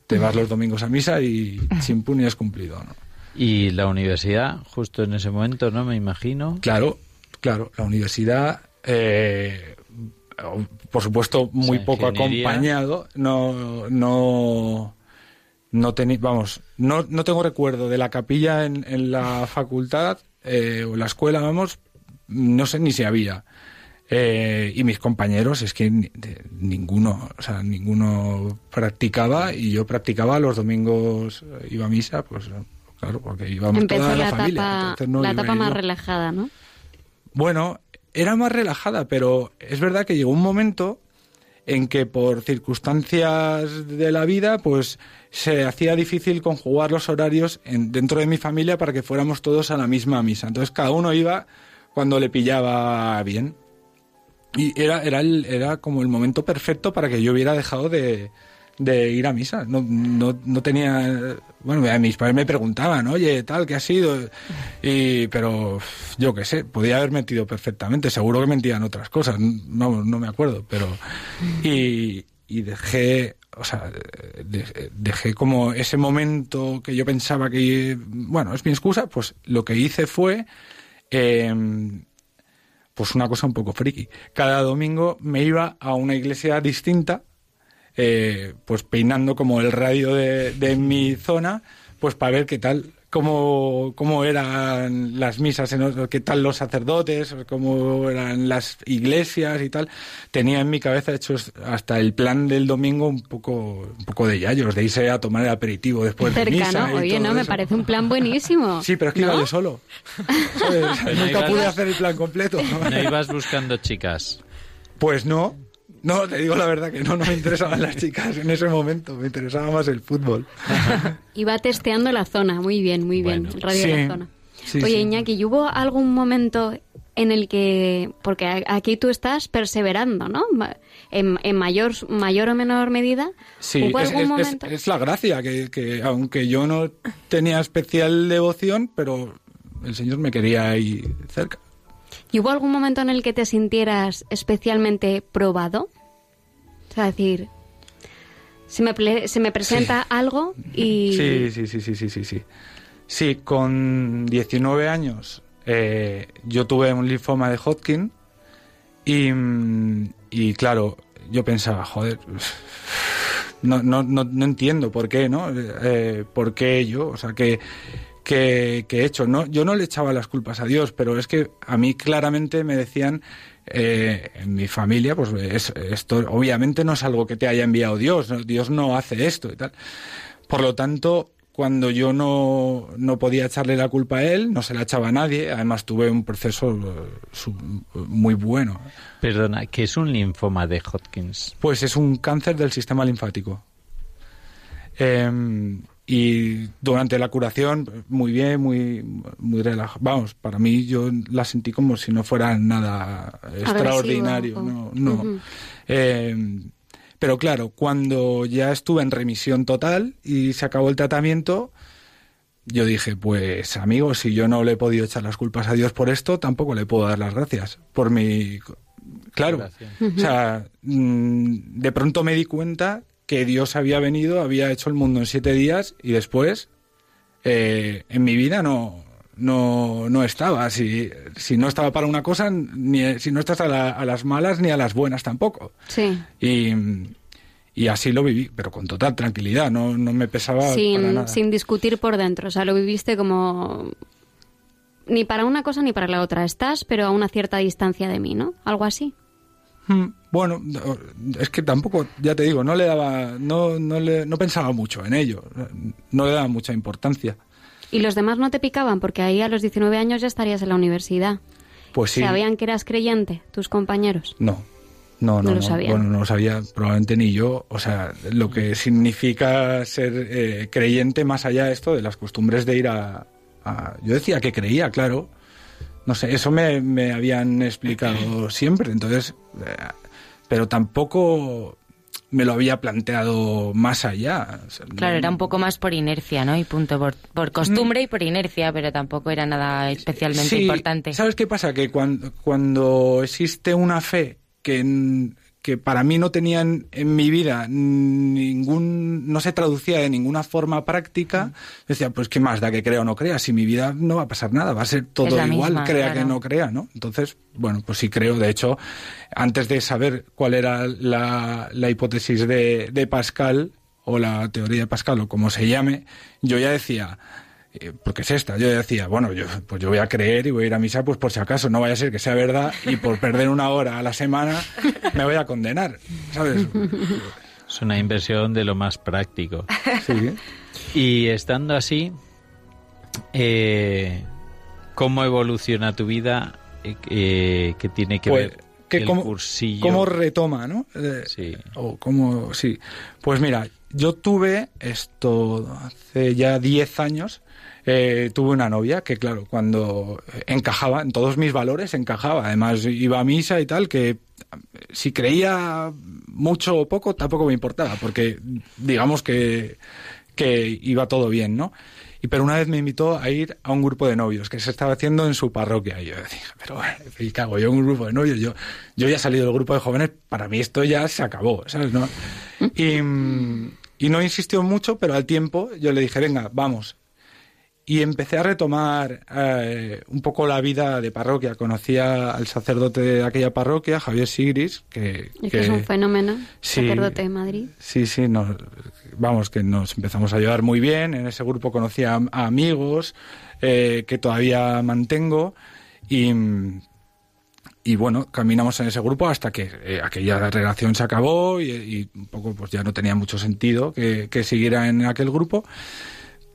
Speaker 5: te vas los domingos a misa y chimpún y has cumplido. ¿no?
Speaker 1: Y la universidad, justo en ese momento, ¿no? Me imagino.
Speaker 5: Claro, claro, la universidad, eh, por supuesto, muy poco
Speaker 1: ingeniería.
Speaker 5: acompañado. No, no, no teni- vamos, no, no tengo recuerdo de la capilla en, en la facultad eh, o la escuela, vamos, no sé ni si había. Eh, y mis compañeros, es que ni- de- ninguno, o sea, ninguno practicaba y yo practicaba los domingos, eh, iba a misa, pues claro, porque íbamos
Speaker 2: Empezó
Speaker 5: toda la,
Speaker 2: la
Speaker 5: familia.
Speaker 2: etapa,
Speaker 5: entonces no
Speaker 2: la etapa más relajada, ¿no?
Speaker 5: Bueno, era más relajada, pero es verdad que llegó un momento en que por circunstancias de la vida, pues se hacía difícil conjugar los horarios en- dentro de mi familia para que fuéramos todos a la misma misa. Entonces cada uno iba cuando le pillaba bien. Y era, era, el- era como el momento perfecto para que yo hubiera dejado de, de ir a misa. No, no, no tenía. Bueno, a mis padres me preguntaban, oye, tal, ¿qué ha sido? Y, pero yo qué sé, podía haber mentido perfectamente. Seguro que mentían otras cosas. No, no me acuerdo, pero. Y, dejé. O sea, de- dejé como ese momento que yo pensaba que, bueno, es mi excusa, pues lo que hice fue, em, pues una cosa un poco friki. Cada domingo me iba a una iglesia distinta, eh, pues peinando como el radio de, de mi zona, pues para ver qué tal, cómo, cómo eran las misas, en otro- qué tal los sacerdotes, cómo eran las iglesias y tal. Tenía en mi cabeza hecho hasta el plan del domingo un poco, un poco de yayos, de irse a tomar el aperitivo después de misa. Y
Speaker 2: Oye,
Speaker 5: todo
Speaker 2: no, me
Speaker 5: eso.
Speaker 2: parece un plan buenísimo.
Speaker 5: Sí, pero es que iba
Speaker 2: ¿No?
Speaker 5: yo solo.
Speaker 1: no
Speaker 5: Nunca
Speaker 1: ibas-
Speaker 5: pude hacer el plan completo.
Speaker 1: No ibas buscando chicas.
Speaker 5: Pues no. No, te digo la verdad que no, no me interesaban las chicas en ese momento, me interesaba más el fútbol.
Speaker 2: Iba testeando la zona. Muy bien, muy bien. El radio de la zona.
Speaker 5: sí,
Speaker 2: Oye,
Speaker 5: sí.
Speaker 2: Iñaki, ¿y hubo algún momento en el que, porque aquí tú estás perseverando, ¿no? En, en mayor, mayor o menor medida.
Speaker 5: Sí,
Speaker 2: ¿Hubo
Speaker 5: es,
Speaker 2: algún
Speaker 5: es- es-
Speaker 2: momento?
Speaker 5: es la gracia, que, que aunque yo no tenía especial devoción, pero el Señor me quería ahí cerca.
Speaker 2: ¿Y hubo algún momento en el que te sintieras especialmente probado? O sea, decir, se me, se me presenta algo y...
Speaker 5: Sí, sí, sí, sí, sí, sí, sí. Sí, con 19 años eh, yo tuve un linfoma de Hodgkin y, mm, y claro, yo pensaba, joder, no, no, no, no entiendo por qué, ¿no? Eh, ¿Por qué yo? O sea, que, que, que he hecho. No, yo no le echaba las culpas a Dios, pero es que a mí claramente me decían eh, en mi familia, pues es- esto obviamente no es algo que te haya enviado Dios. Dios no hace esto y tal. Por lo tanto, cuando yo no, no podía echarle la culpa a él, no se la echaba a nadie, además tuve un proceso eh, muy bueno.
Speaker 1: Perdona, ¿qué es un linfoma de Hodgkins?
Speaker 5: Pues es un cáncer del sistema linfático. Eh, y durante la curación, muy bien, muy, muy relajado. Vamos, para mí yo la sentí como si no fuera nada extraordinario.
Speaker 2: o-
Speaker 5: No, no. Eh, pero claro, cuando ya estuve en remisión total y se acabó el tratamiento, yo dije, pues amigo, si yo no le he podido echar las culpas a Dios por esto, tampoco le puedo dar las gracias por mi... Claro, o sea, mm, de pronto me di cuenta que Dios había venido, había hecho el mundo en siete días y después eh, en mi vida no, no, no estaba. Si, si no estaba para una cosa, ni, si no estás a, la- a las malas ni a las buenas tampoco.
Speaker 2: Sí.
Speaker 5: Y, y así lo viví, pero con total tranquilidad, no, no me pesaba para
Speaker 2: sin,
Speaker 5: nada.
Speaker 2: sin discutir por dentro. O sea, lo viviste como ni para una cosa ni para la otra. Estás, pero a una cierta distancia de mí, ¿no? Algo así.
Speaker 5: Mm, Bueno, no, es que tampoco, ya te digo, no le daba, no, no, le, no pensaba mucho en ello, no le daba mucha importancia.
Speaker 2: Y los demás no te picaban porque ahí a los 19 años ya estarías en la universidad.
Speaker 5: Pues sí.
Speaker 2: ¿Sabían que eras creyente, tus compañeros?
Speaker 5: No, no, no,
Speaker 2: No lo
Speaker 5: no.
Speaker 2: sabían.
Speaker 5: Bueno, no lo sabía probablemente ni yo. O sea, lo que significa ser eh, creyente más allá de esto, de las costumbres de ir a, a- Yo decía que creía, claro. No sé, eso me, me habían explicado siempre. Entonces, eh, pero tampoco me lo había planteado más allá. O sea,
Speaker 4: Claro,
Speaker 5: no-
Speaker 4: era un poco más por inercia, ¿no? Y punto, por, por costumbre y por inercia, pero tampoco era nada especialmente
Speaker 5: Sí,
Speaker 4: importante.
Speaker 5: ¿Sabes qué pasa? Que cuando, cuando existe una fe que, que para mí no tenía en, mi vida ningún, no se traducía de ninguna forma práctica, decía, pues qué más da que crea o no crea, si mi vida no va a pasar nada, va a ser todo igual,
Speaker 4: misma,
Speaker 5: crea
Speaker 4: claro.
Speaker 5: que no crea, ¿no? Entonces, bueno, pues sí creo, de hecho, antes de saber cuál era la, la hipótesis de, de Pascal, o la teoría de Pascal, o como se llame, yo ya decía, eh, porque es esta, yo decía, bueno, yo, pues yo voy a creer y voy a ir a misa, pues por si acaso no vaya a ser que sea verdad y por perder una hora a la semana me voy a condenar, ¿sabes?
Speaker 1: Es una inversión de lo más práctico.
Speaker 5: Sí.
Speaker 1: Y estando así, eh, ¿cómo evoluciona tu vida? Eh, eh, ¿Qué tiene que
Speaker 5: Pues,
Speaker 1: ver
Speaker 5: que
Speaker 1: el
Speaker 5: cómo,
Speaker 1: cursillo?
Speaker 5: cómo retoma, ¿no? Eh,
Speaker 1: Sí.
Speaker 5: O cómo, sí. Pues mira, yo tuve esto hace ya 10 años. Eh, tuve una novia que, claro, cuando encajaba en todos mis valores, encajaba. Además, iba a misa y tal, que si creía mucho o poco, tampoco me importaba, porque digamos que, que iba todo bien, ¿no? Y pero una vez me invitó a ir a un grupo de novios que se estaba haciendo en su parroquia. Y yo decía, pero ¿qué cago yo en un grupo de novios? Yo, yo ya he salido del grupo de jóvenes, para mí esto ya se acabó, ¿sabes? ¿No? Y, y no insistió mucho, pero al tiempo yo le dije, venga, vamos, y empecé a retomar eh, un poco la vida de parroquia. Conocía al sacerdote de aquella parroquia, Javier Sigris, que,
Speaker 2: Es que es un fenómeno,
Speaker 5: Sí.
Speaker 2: sacerdote de Madrid.
Speaker 5: Sí, sí, nos, vamos, que nos empezamos a llevar muy bien. En ese grupo conocí a, a amigos eh, que todavía mantengo y, y bueno, caminamos en ese grupo hasta que eh, aquella relación se acabó y, y un poco pues ya no tenía mucho sentido que, que siguiera en aquel grupo.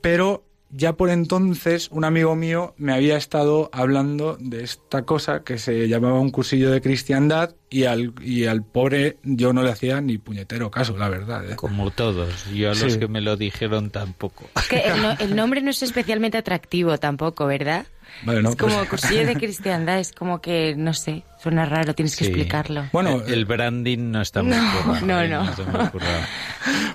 Speaker 5: Pero ya por entonces un amigo mío me había estado hablando de esta cosa que se llamaba un cursillo de cristiandad y al, y al pobre yo no le hacía ni puñetero caso, la verdad. ¿eh?
Speaker 1: Como todos. Yo a los
Speaker 5: Sí.
Speaker 1: que me lo dijeron tampoco.
Speaker 4: Es que el, no- el nombre no es especialmente atractivo tampoco, ¿verdad? Es como
Speaker 5: pues-
Speaker 4: cursillo de cristiandad, es como que, no sé, suena raro, tienes que
Speaker 1: Sí.
Speaker 4: explicarlo.
Speaker 5: Bueno,
Speaker 1: el, el branding no está muy
Speaker 4: No,
Speaker 1: currado,
Speaker 4: no,
Speaker 1: ¿eh?
Speaker 4: no.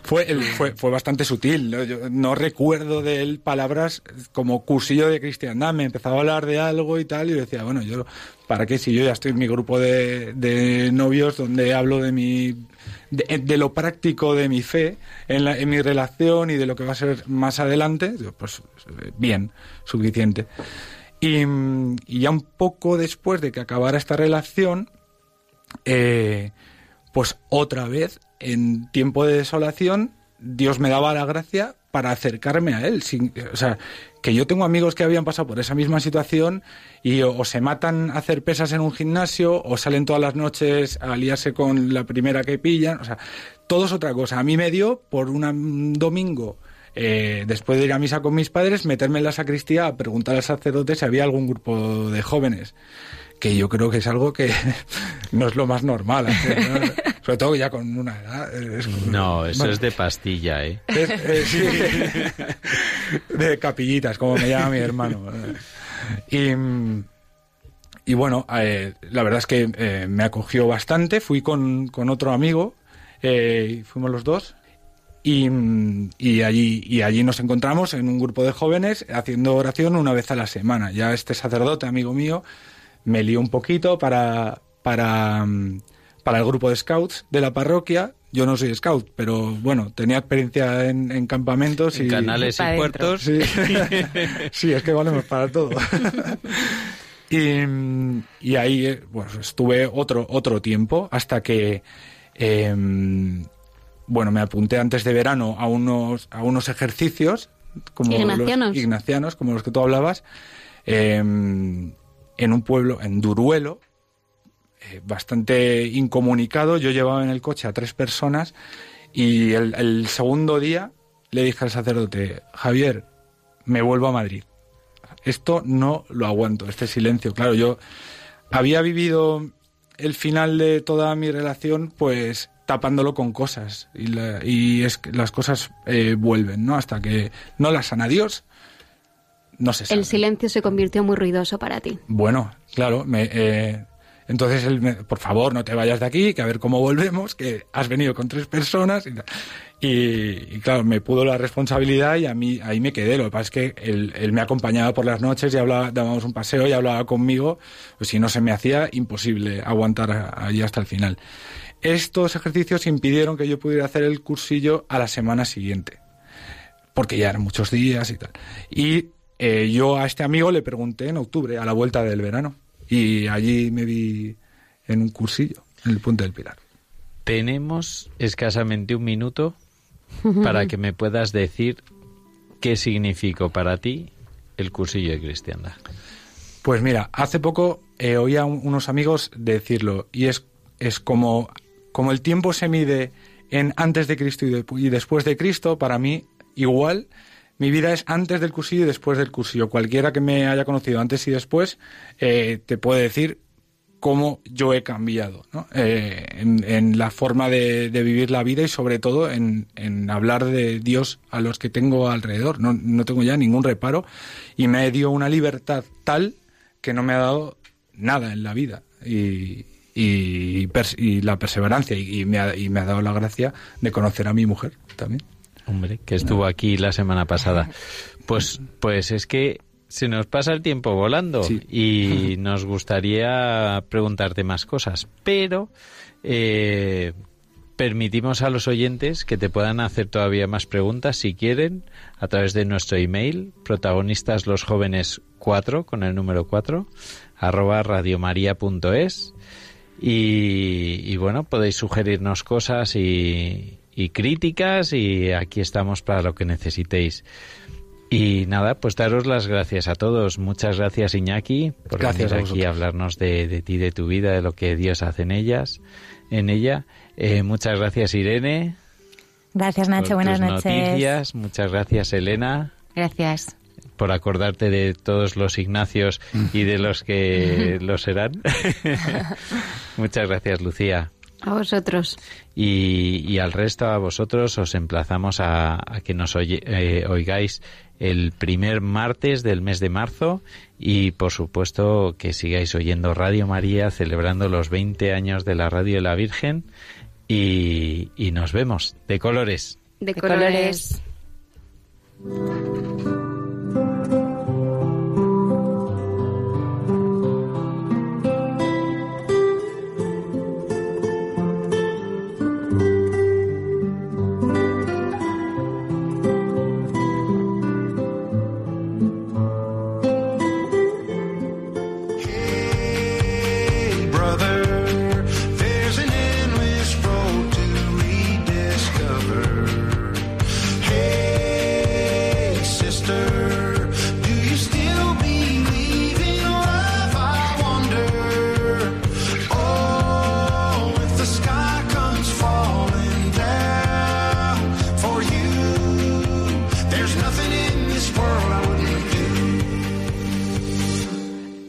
Speaker 5: Fue, el- fue, fue bastante sutil. ¿no? Yo no recuerdo de él palabras como cursillo de cristiandad. Me empezaba a hablar de algo y tal, y yo decía, bueno, yo, ¿para qué si yo ya estoy en mi grupo de, de novios donde hablo de mi. De, de lo práctico de mi fe en, la- en mi relación y de lo que va a ser más adelante, pues eh, bien, suficiente. Y, ya un poco después de que acabara esta relación, eh, pues otra vez, en tiempo de desolación, Dios me daba la gracia para acercarme a Él. Sin, o sea, que yo tengo amigos que habían pasado por esa misma situación y o, o se matan a hacer pesas en un gimnasio o salen todas las noches a liarse con la primera que pillan. O sea, todo es otra cosa. A mí me dio por un domingo eh, después de ir a misa con mis padres, meterme en la sacristía a preguntar al sacerdote si había algún grupo de jóvenes. Que yo creo que es algo que no es lo más normal hacer, ¿no? Sobre todo ya con una edad. es
Speaker 1: No, eso
Speaker 5: Bueno,
Speaker 1: es de pastilla, ¿eh?
Speaker 5: es- eh, sí. de capillitas, como me llama mi hermano. Y, y bueno, eh, la verdad es que eh, me acogió bastante. Fui con, con otro amigo, eh, y fuimos los dos. Y, y allí, y allí nos encontramos en un grupo de jóvenes haciendo oración una vez a la semana. Ya este sacerdote, amigo mío, me lió un poquito para, para, para el grupo de scouts de la parroquia. Yo no soy scout, pero bueno, tenía experiencia en, en campamentos
Speaker 1: En
Speaker 5: y
Speaker 1: canales y puertos.
Speaker 5: Sí. Sí, es que valemos para todo. y, y ahí eh, pues, estuve otro, otro tiempo hasta que em, bueno, me apunté antes de verano a unos, a unos ejercicios como
Speaker 2: Ignacianos.
Speaker 5: los ignacianos, como los que tú hablabas, em, en un pueblo, en Duruelo, eh, bastante incomunicado. Yo llevaba en el coche a tres personas y el, el segundo día le dije al sacerdote, Javier, me vuelvo a Madrid. Esto no lo aguanto, este silencio. Claro, yo había vivido el final de toda mi relación, pues tapándolo con cosas. Y, la- y es que las cosas eh, vuelven, ¿no? Hasta que no las sana Dios, no se sabe.
Speaker 2: El silencio se convirtió muy ruidoso para ti.
Speaker 5: Bueno, claro, me, eh, entonces él me, por favor no te vayas de aquí, que a ver cómo volvemos, que has venido con tres personas y, y, y, claro, me pudo la responsabilidad y a mí ahí me quedé. Lo que pasa es que él, él me acompañaba por las noches y hablaba, dábamos un paseo y hablaba conmigo, pues si no se me hacía imposible aguantar allí hasta el final. Estos ejercicios impidieron que yo pudiera hacer el cursillo a la semana siguiente porque ya eran muchos días y tal. Y eh, yo a este amigo le pregunté en octubre, a la vuelta del verano, y allí me vi en un cursillo, en el Puente del Pilar.
Speaker 1: Tenemos escasamente un minuto para que me puedas decir qué significó para ti el cursillo de cristiandad.
Speaker 5: Pues mira, hace poco eh, oí a un- unos amigos decirlo, y es, es como, como el tiempo se mide en antes de Cristo y, de- y después de Cristo, para mí igual mi vida es antes del cursillo y después del cursillo. Cualquiera que me haya conocido antes y después eh, te puede decir cómo yo he cambiado ¿no? Eh, en, la forma de, vivir la vida y sobre todo en, hablar de Dios a los que tengo alrededor. No, no tengo ya ningún reparo y me dio una libertad tal que no me ha dado nada en la vida. Y, y, la perseverancia y, y me ha, y me ha dado la gracia de conocer a mi mujer también.
Speaker 1: Hombre, que estuvo aquí la semana pasada. Pues, pues es que se nos pasa el tiempo volando y nos gustaría preguntarte más cosas, pero eh, permitimos a los oyentes que te puedan hacer todavía más preguntas si quieren a través de nuestro email protagonistas los jóvenes 4 con el número 4 arroba radiomaria.es y, y bueno podéis sugerirnos cosas y, y críticas y aquí estamos para lo que necesitéis. Y nada, pues daros las gracias a todos. Muchas gracias Iñaki por
Speaker 5: Gracias a
Speaker 1: venir aquí
Speaker 5: vosotros.
Speaker 1: a hablarnos de, de ti, de tu vida, de lo que Dios hace en ellas, en ella. Eh, muchas gracias Irene.
Speaker 3: Gracias, Nacho.
Speaker 1: por
Speaker 3: Buenas
Speaker 1: tus
Speaker 3: noches.
Speaker 1: noticias. Muchas gracias Elena
Speaker 12: Gracias.
Speaker 1: Por acordarte de todos los Ignacios y de los que lo serán. Muchas gracias Lucía.
Speaker 2: A vosotros.
Speaker 1: Y, y al resto, a vosotros, os emplazamos a, a que nos oye- eh, oigáis el primer martes del mes de marzo y, por supuesto, que sigáis oyendo Radio María, celebrando los 20 años de la Radio de la Virgen. Y, y nos vemos de colores.
Speaker 2: De,
Speaker 12: colores.